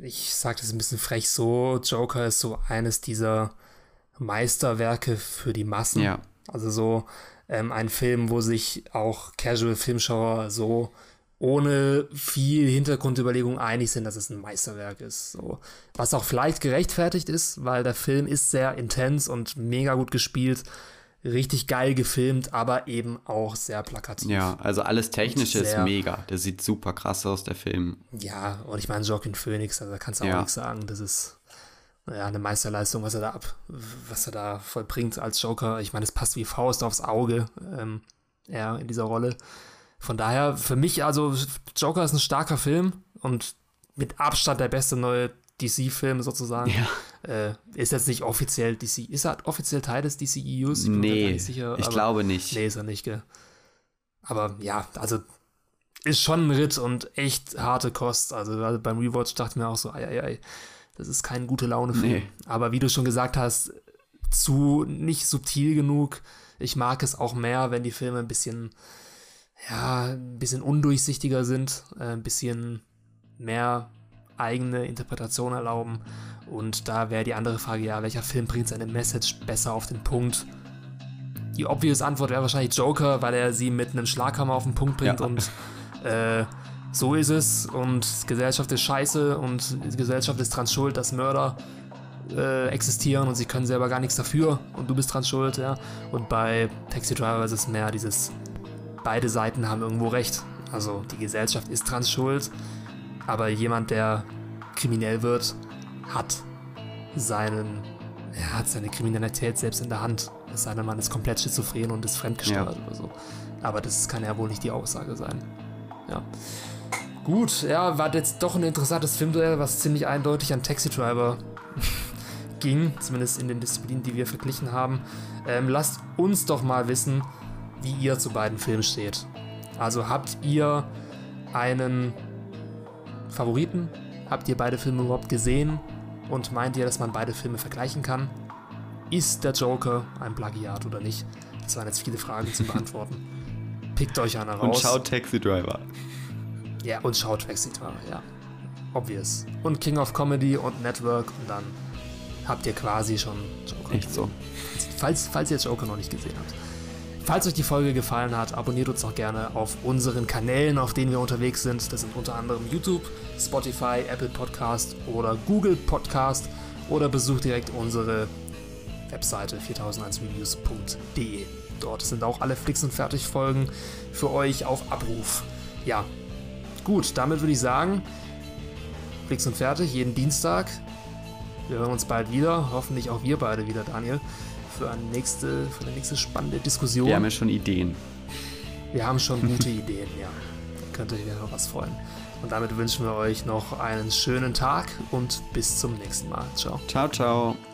Ich sage das ein bisschen frech so, Joker ist so eines dieser Meisterwerke für die Massen. Ja. Also so ähm, ein Film, wo sich auch Casual-Filmschauer so ohne viel Hintergrundüberlegung einig sind, dass es ein Meisterwerk ist. So. Was auch vielleicht gerechtfertigt ist, weil der Film ist sehr intens und mega gut gespielt, richtig geil gefilmt, aber eben auch sehr plakativ. Ja, also alles Technische ist mega. Der sieht super krass aus, der Film. Ja, und ich meine, Joaquin Phoenix, also da kannst du auch Ja. nichts sagen. Das ist ja eine Meisterleistung, was er da ab, was er da vollbringt als Joker. Ich meine, es passt wie Faust aufs Auge, ähm, er in dieser Rolle. Von daher, für mich, also Joker ist ein starker Film und mit Abstand der beste neue DC-Film sozusagen. Ja. Äh, ist jetzt nicht offiziell DC. Ist er offiziell Teil des DCEUs? Ich bin mir gar Nee, nicht sicher, ich glaube nicht. Nee, ist er nicht, gell. Aber ja, also ist schon ein Ritt und echt harte Kost. Also gerade beim Rewatch dachte ich mir auch so, ei, ei, ei, das ist kein gute Laune-Film. Nee. Aber wie du schon gesagt hast, zu nicht subtil genug. Ich mag es auch mehr, wenn die Filme ein bisschen, ja, ein bisschen undurchsichtiger sind, äh, ein bisschen mehr eigene Interpretation erlauben. Und da wäre die andere Frage, ja, welcher Film bringt seine Message besser auf den Punkt? Die obvious Antwort wäre wahrscheinlich Joker, weil er sie mit einem Schlaghammer auf den Punkt bringt Ja. und äh, so ist es und Gesellschaft ist scheiße und die Gesellschaft ist dran schuld, dass Mörder äh, existieren und sie können selber gar nichts dafür und du bist dran schuld, ja. Und bei Taxi Driver ist es mehr dieses, beide Seiten haben irgendwo recht. Also die Gesellschaft ist dran schuld, aber jemand, der kriminell wird, hat seinen, er hat seine Kriminalität selbst in der Hand. Es sei denn, man ist komplett schizophren und ist fremdgesteuert Ja. oder so. Aber das kann ja wohl nicht die Aussage sein. Ja. Gut, ja, war jetzt doch ein interessantes Filmduell, was ziemlich eindeutig an Taxi Driver ging, zumindest in den Disziplinen, die wir verglichen haben. Ähm, lasst uns doch mal wissen, wie ihr zu beiden Filmen steht. Also habt ihr einen Favoriten? Habt ihr beide Filme überhaupt gesehen? Und meint ihr, dass man beide Filme vergleichen kann? Ist der Joker ein Plagiat oder nicht? Das waren jetzt viele Fragen zu beantworten. Pickt euch einer raus. Und schaut Taxi Driver. Ja, und schaut Taxi Driver, ja. Obvious. Und King of Comedy und Network und dann habt ihr quasi schon Joker. Echt so. Falls, falls ihr Joker noch nicht gesehen habt. Falls euch die Folge gefallen hat, abonniert uns auch gerne auf unseren Kanälen, auf denen wir unterwegs sind. Das sind unter anderem YouTube, Spotify, Apple Podcast oder Google Podcast oder besucht direkt unsere Webseite 4001reviews.de. Dort sind auch alle Flix und Fertig Folgen für euch auf Abruf. Ja, gut, damit würde ich sagen, Flix und Fertig jeden Dienstag. Wir hören uns bald wieder, hoffentlich auch wir beide wieder, Daniel, für eine nächste, für eine nächste spannende Diskussion. Wir haben ja schon Ideen. Wir haben schon gute Ideen, ja. Könnt ihr euch noch was freuen. Und damit wünschen wir euch noch einen schönen Tag und bis zum nächsten Mal. Ciao. Ciao, ciao.